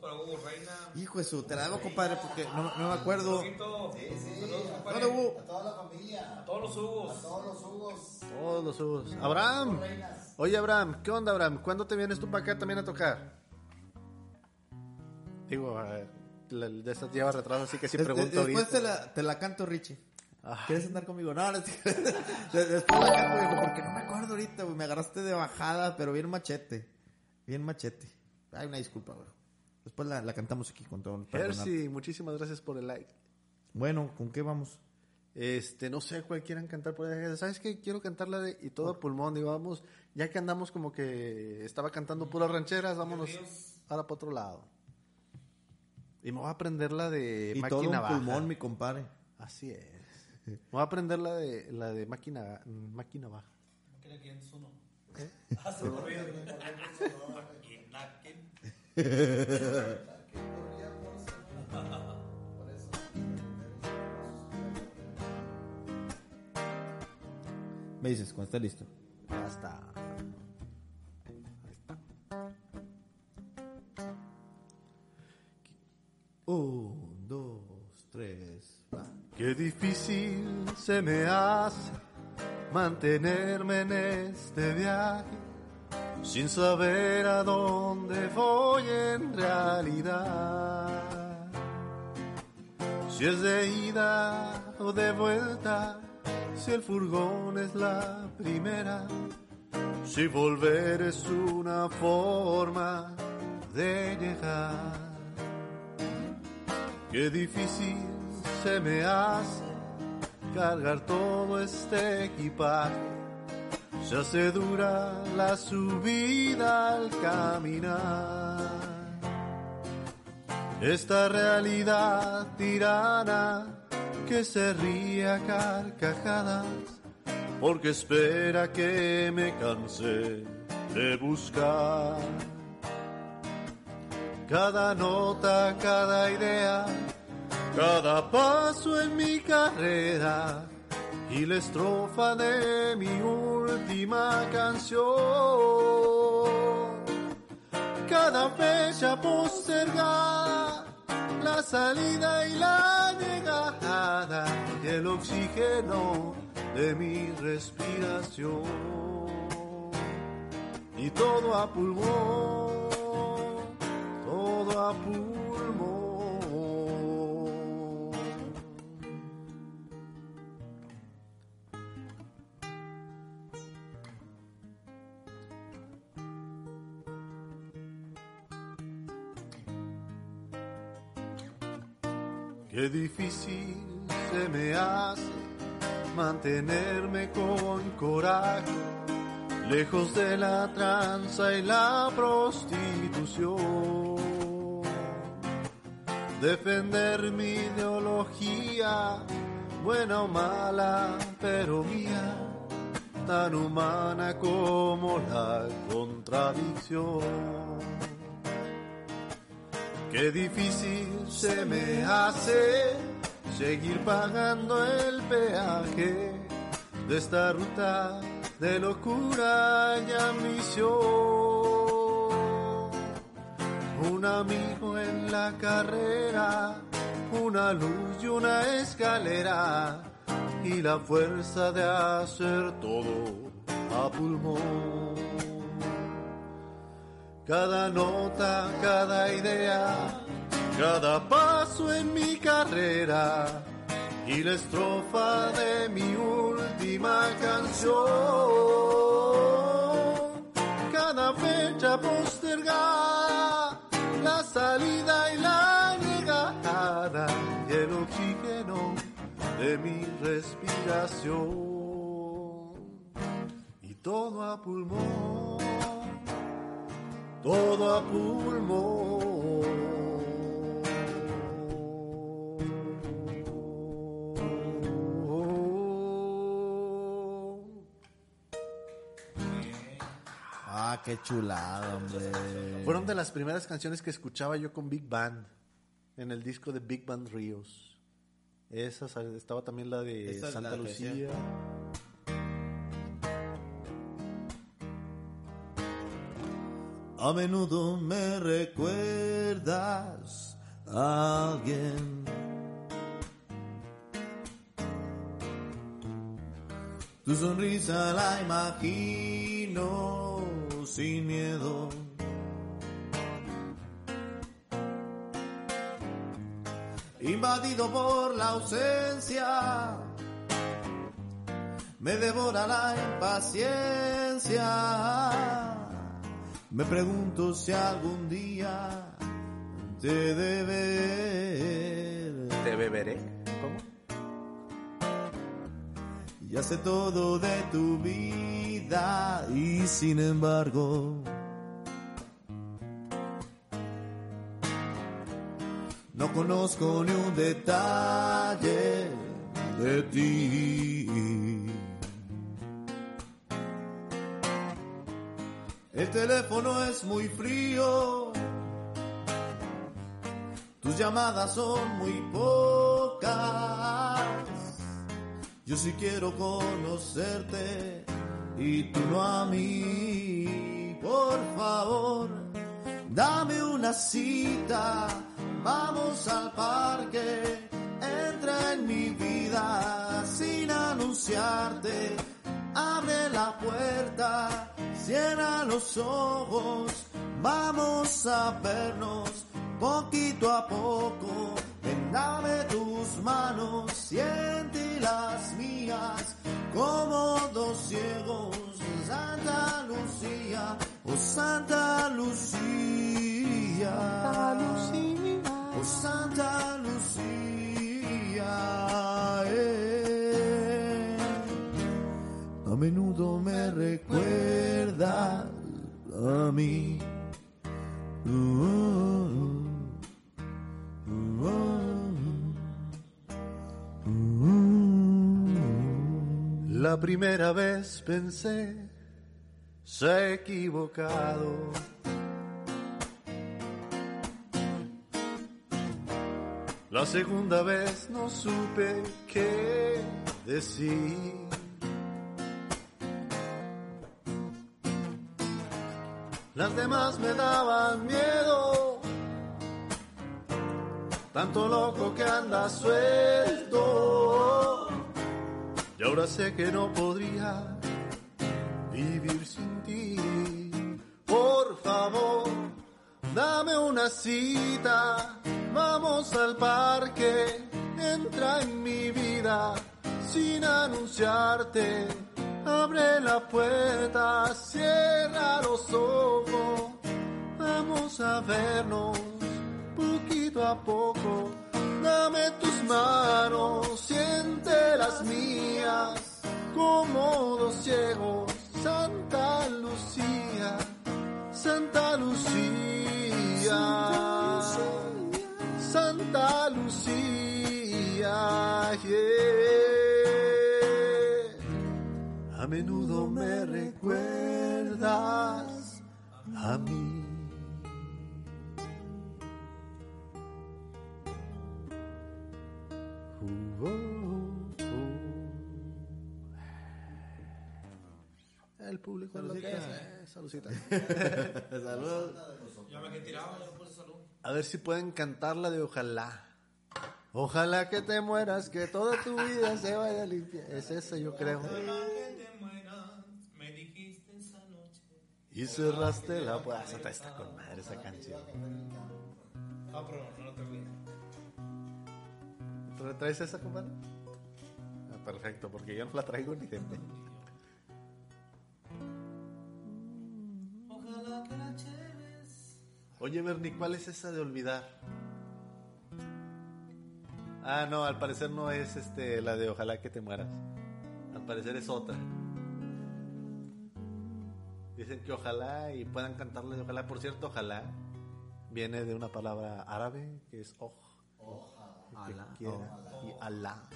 Para Hugo Reina. Hijo de su, te la debo, compadre, porque no, no me acuerdo. Huguito. Saludos, compadre. ¿Dónde hubo? A todos los Hugos. Todos los Hugos. Abraham. Oye, Abraham, ¿qué onda, Abraham? ¿Cuándo te vienes tú para acá también a tocar? Digo, a ver, la- de esta lleva retraso, así que si Des- pregunto después ahorita. te la, te la canto, Richie. Ay. ¿Quieres andar conmigo? No, no, es que- de- después la canto, viejo, porque no me acuerdo ahorita, güey. Me agarraste de bajada, pero bien machete. Bien machete. Ay, una disculpa, güey. Después la, la cantamos aquí con todo. Percy, muchísimas gracias por el like. Bueno, ¿con qué vamos? Este, no sé cuál quieran cantar por ahí. ¿Sabes qué? Quiero cantar la de Y todo pulmón. Digo, vamos, ya que andamos como que estaba cantando puras rancheras, vámonos ahora para otro lado. Y me voy a aprender la de Y máquina todo un baja. pulmón, mi compadre. Así es. Me voy a aprender la de la de máquina máquina baja. Máquina 501. ¿Eh? Ah, se me olvidó. Me dices, cuando esté listo. Ya está. Un, dos, tres, va. Qué difícil se me hace mantenerme en este viaje sin saber a dónde voy en realidad. Si es de ida o de vuelta, si el furgón es la primera, si volver es una forma de llegar. Qué difícil se me hace cargar todo este equipaje. Se hace dura la subida al caminar. Esta realidad tirana que se ríe a carcajadas porque espera que me canse de buscar. Cada nota, cada idea, cada paso en mi carrera y la estrofa de mi última canción. Cada fecha postergada, la salida y la llegada y el oxígeno de mi respiración. Y todo a pulmón, todo a pulmón. Qué difícil se me hace mantenerme con coraje, lejos de la tranza y la prostitución. Defender mi ideología, buena o mala, pero mía, tan humana como la contradicción. Qué difícil se me hace seguir pagando el peaje de esta ruta de locura y ambición. Un amigo en la carrera, una luz y una escalera y la fuerza de hacer todo a pulmón. Cada nota, cada idea, cada paso en mi carrera y la estrofa de mi última canción. Cada fecha postergada, la salida y la llegada y el oxígeno de mi respiración. Y todo a pulmón todo a pulmón. Ah, qué chulada, hombre. Fueron de las primeras canciones que escuchaba yo con Big Band en el disco de Big Band Ríos. Esa estaba también la de Santa Lucía. A menudo me recuerdas a alguien. Tu sonrisa la imagino sin miedo. Invadido por la ausencia, me devora la impaciencia. Me pregunto si algún día te de ver. Te beberé. ¿Cómo? Ya sé todo de tu vida y sin embargo no conozco ni un detalle de ti. El teléfono es muy frío, tus llamadas son muy pocas. Yo sí quiero conocerte y tú no a mí. Por favor, dame una cita. Vamos al parque. Entra en mi vida sin anunciarte. Abre la puerta, cierra los ojos. Vamos a vernos poquito a poco. Dame tus manos, siente las mías como dos ciegos. Santa Lucía, oh Santa Lucía, oh Santa Lucía. Menudo me recuerda a mí. La primera vez pensé, se ha equivocado. La segunda vez no supe qué decir. Las demás me daban miedo, tanto loco que anda suelto. Y ahora sé que no podría vivir sin ti. Por favor, dame una cita. Vamos al parque. Entra en mi vida sin anunciarte. Abre la puerta, cierra los ojos. Vamos a vernos poquito a poco. Dame tus manos, siente las mías, como dos ciegos. Santa Lucía, Santa Lucía, Santa Lucía. A menudo me recuerdas a mí. Uh, uh, uh. El público lo que es. Saludcita. Salud. Ya me quedé tirado, ya puse salud. A ver si pueden cantar la de Ojalá. Ojalá que te mueras, que toda tu vida se vaya limpia. Es esa, yo creo dijiste esa noche. Y cerraste la puerta. Está con madre esa canción. Ah, pero no. ¿Tra- ¿Traes esa, compadre? Ah, perfecto, porque yo no la traigo ni de Ojalá que la lleves. Oye, Bernie, ¿cuál es esa de olvidar? Ah, no, al parecer no es este la de Ojalá que te mueras. Al parecer es otra. Dicen que ojalá y puedan cantarle de ojalá. Por cierto, ojalá viene de una palabra árabe que es oj. Que quiera, y alá.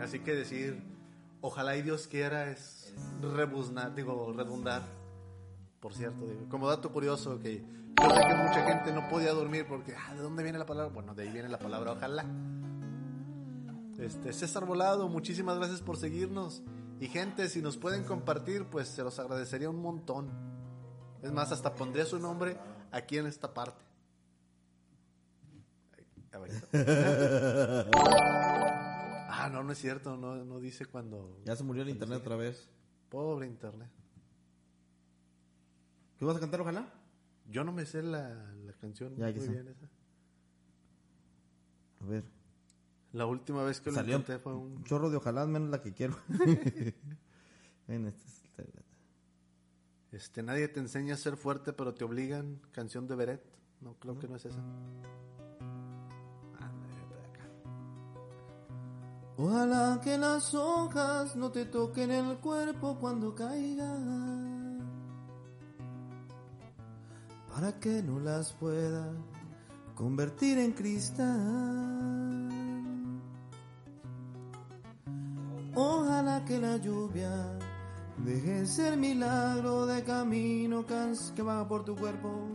Así que decir ojalá y Dios quiera es rebuznar, digo, redundar por cierto. digo, como dato curioso, que yo sé que mucha gente no podía dormir porque, ah, ¿de dónde viene la palabra? Bueno, de ahí viene la palabra ojalá. Este, César Volado, muchísimas gracias por seguirnos. Y gente, si nos pueden compartir, pues se los agradecería un montón. Es más, hasta pondría su nombre aquí en esta parte. Ah, no, no es cierto, no, no dice cuando... Ya se murió el internet otra vez. Pobre internet. ¿Qué vas a cantar, ojalá? Yo no me sé la, la canción Ya, muy bien esa. A ver. La última vez que lo Salió intenté fue un... chorro de ojalá, menos la que quiero. Ven, esta es la- Este, nadie te enseña a ser fuerte, pero te obligan. Canción de Beret. No, creo que no es esa. Ah. Ojalá que las hojas no te toquen el cuerpo cuando caigan. Para que no las pueda convertir en cristal. Ojalá que la lluvia deje ser milagro de camino que va por tu cuerpo.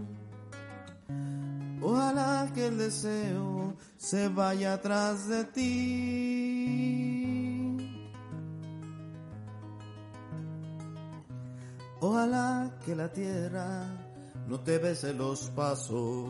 Ojalá que el deseo se vaya atrás de ti. Ojalá que la tierra no te bese los pasos.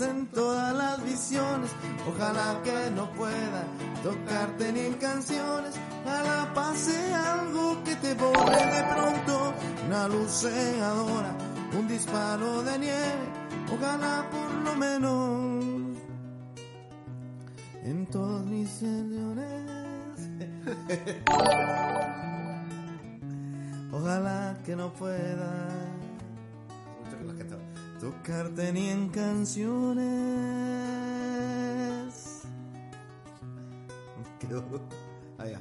en todas las visiones. Ojalá que no pueda tocarte ni en canciones, ojalá pase algo que te borre de pronto, una luz cegadora, un disparo de nieve. Ojalá por lo menos en todos mis sesiones. Ojalá que no pueda tocarte ni en canciones. Quedó. Ya.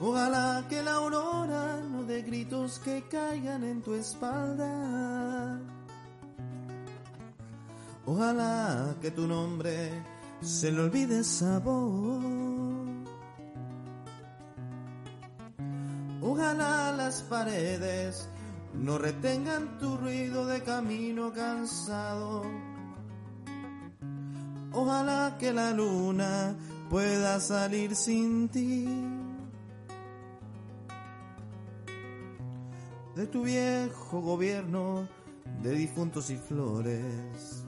Ojalá que la aurora no dé gritos que caigan en tu espalda. Ojalá que tu nombre se le olvide sabor. Ojalá las paredes no retengan tu ruido de camino cansado. Ojalá que la luna pueda salir sin ti. De tu viejo gobierno de difuntos y flores.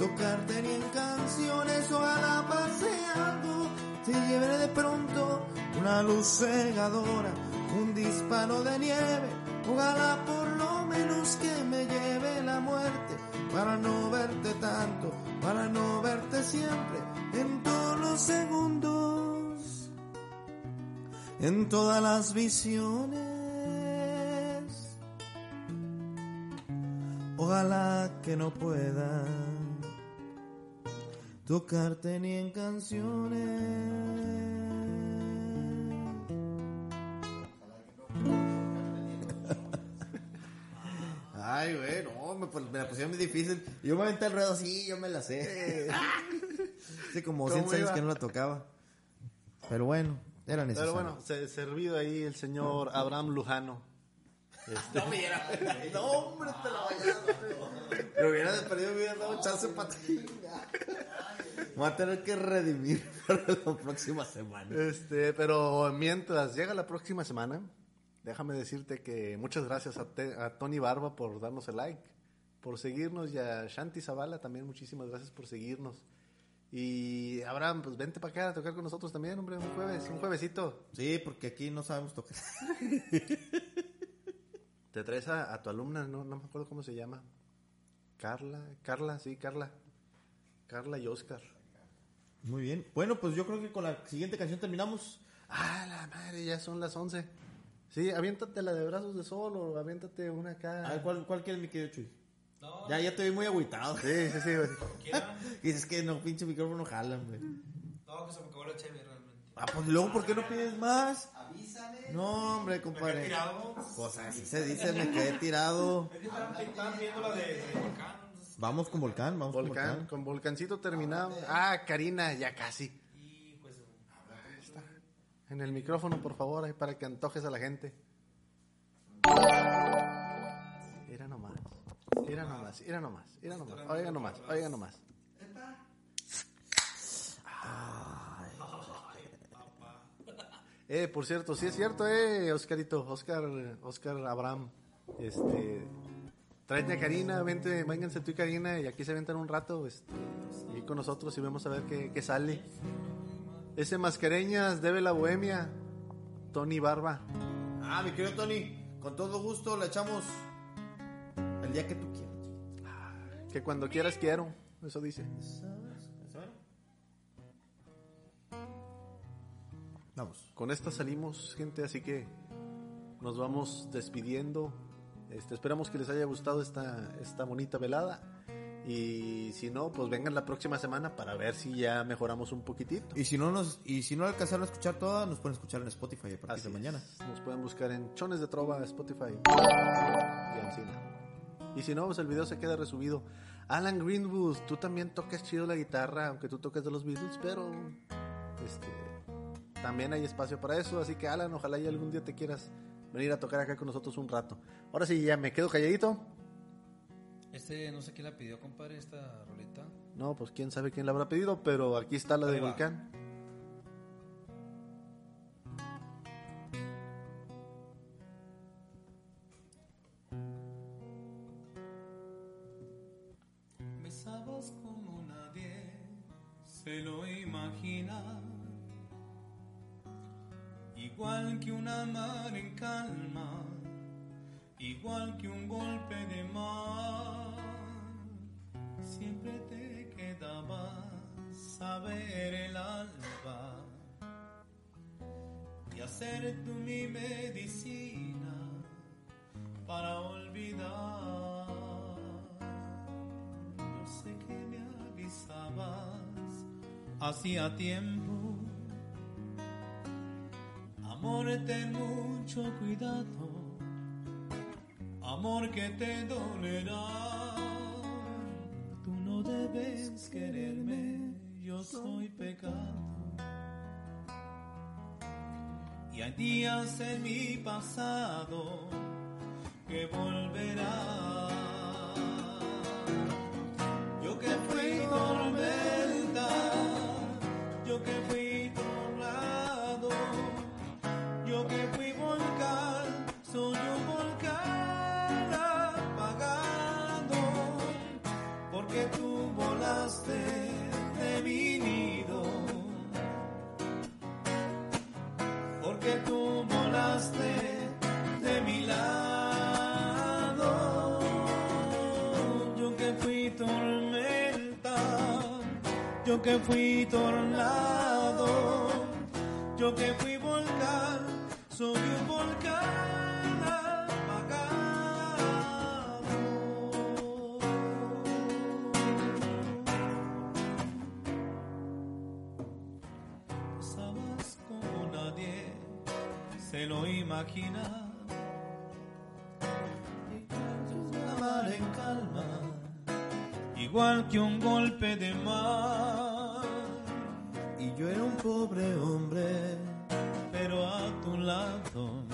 tocarte ni en canciones, ojalá pase algo, te lleve de pronto una luz cegadora, un disparo de nieve, ojalá por lo menos que me lleve la muerte, para no verte tanto, para no verte siempre, en todos los segundos, en todas las visiones. Ojalá que no pueda tocarte ni en canciones. Ay, güey, no, me, me la pusieron muy difícil. Yo me aventé el ruedo así, yo me la sé. Hace como ¿Cómo 100 años iba? que no la tocaba. Pero bueno, era necesario. Pero bueno, se, servido ahí el señor Abraham Lujano. Este, No, hombre, te la vayas. Me hubiera perdido, me hubiera dado chance para ti. Voy a tener que redimir para la próxima semana. Este, pero mientras llega la próxima semana, déjame decirte que muchas gracias a, Te- a Tony Barba por darnos el like, por seguirnos y a Shanti Zavala también muchísimas gracias por seguirnos. Y Abraham, pues vente para acá a tocar con nosotros también, hombre, un jueves, un juevesito. Sí, porque aquí no sabemos tocar. Te traes a, a tu alumna, no, no me acuerdo cómo se llama. Carla, Carla, sí, Carla. Carla y Oscar. Muy bien. Bueno, pues yo creo que con la siguiente canción terminamos. Ah, la madre, ya son las 11. Sí, aviéntate la de brazos de sol o aviéntate una acá. A ver, ¿cuál, cuál quieres, mi querido Chuy? Ya, ya te vi muy agüitado. Sí, sí, sí. güey. Dices que no, pinche micrófono jala, hombre. No, que se me acabó la chévere realmente. Ah, pues luego, ¿por qué no pides más? No, hombre, compadre. tirado. Pues así se dice, me quedé tirado. Es que estaban, estaban viendo la de, de Volcán. entonces, Vamos con Volcán, vamos con Volcán, Volcán. con volcancito terminado. Ah, Karina, ya casi. Y pues, En el micrófono, por favor, ahí para que antojes a la gente. Era nomás. Era nomás, era nomás, era nomás. Oiga nomás, oiga nomás. Eh, por cierto, sí es cierto, eh, Oscarito, Oscar, Oscar Abraham, este, tráete a Karina, vente, vénganse tú y Karina y aquí se aventan un rato, este, y con nosotros y vemos a ver qué, qué sale. Ese mascareñas debe la bohemia, Tony Barba. Ah, mi querido Tony, con todo gusto le echamos el día que tú quieras. Que cuando quieras quiero, eso dice. Vamos. Con esta salimos, gente, así que nos vamos despidiendo. Este, esperamos que les haya gustado esta, esta bonita velada. Y si no, pues vengan la próxima semana para ver si ya mejoramos un poquitito. Y si no nos, y si no alcanzaron a escuchar toda, nos pueden escuchar en Spotify a partir Así de es. mañana. Nos pueden buscar en Chones de Trova, Spotify y Ancina. Y si no, pues el video se queda resubido. Alan Greenwood, tú también tocas chido la guitarra, aunque tú toques de los Beatles, pero este también hay espacio para eso. Así que Alan, ojalá y algún día te quieras venir a tocar acá con nosotros un rato. Ahora sí, ya me quedo calladito. Este, no sé quién la pidió, compadre, esta rolita. No, pues quién sabe quién la habrá pedido, pero aquí está la de Ahí va. Volcán. Besabas como nadie se lo imagina, igual que una mar en calma, igual que un golpe de mar. Siempre te quedaba saber el alba y hacer tú mi medicina para olvidar. Yo sé que me avisabas hacía tiempo. Amor, ten mucho cuidado. Amor que te dolerá. Tú no debes quererme, yo soy pecado. Y hay días en mi pasado que volverá. Que fui tornado, yo que fui volcán, soy un volcán apagado. Sabes como nadie se lo imagina. Igual que un golpe de mar. Yo era un pobre hombre, pero a tu lado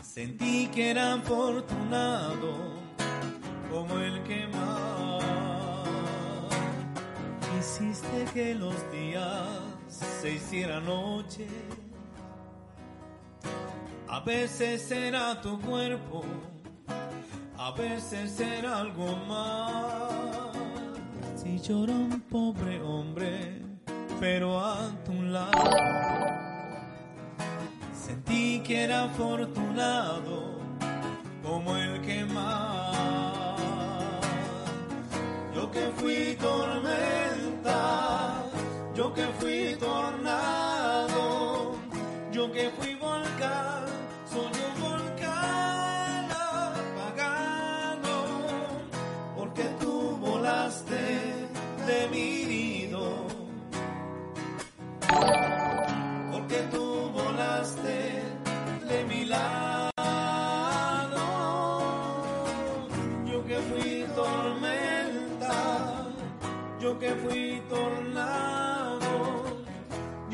sentí que era afortunado como el que más. Hiciste que los días se hicieran noche. A veces era tu cuerpo, a veces era algo más. Si llora un pobre hombre, pero a tu lado. Sentí que era afortunado como el que más. Yo que fui tormenta,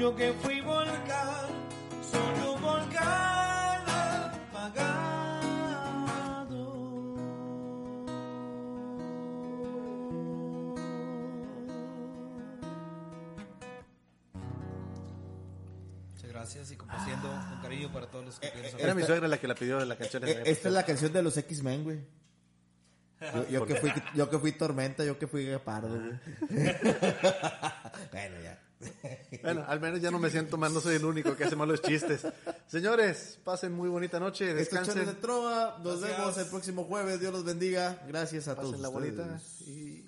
yo que fui volcán, soy un volcán Muchas gracias y complaciendo con cariño para todos los que pidieron Era mi suegra la que la pidió la canción. Eh, Esta es la canción de los X-Men, güey. Yo, yo que fui, yo que fui Tormenta, yo que fui Guepardo, güey. bueno, ya. Bueno, al menos ya no me siento mal, no soy el único que hace malos chistes. Señores, pasen muy bonita noche, Esto Chones de descansen, Trova. Nos Gracias. vemos el próximo jueves. Dios los bendiga. Gracias a todos. la bonita ustedes. y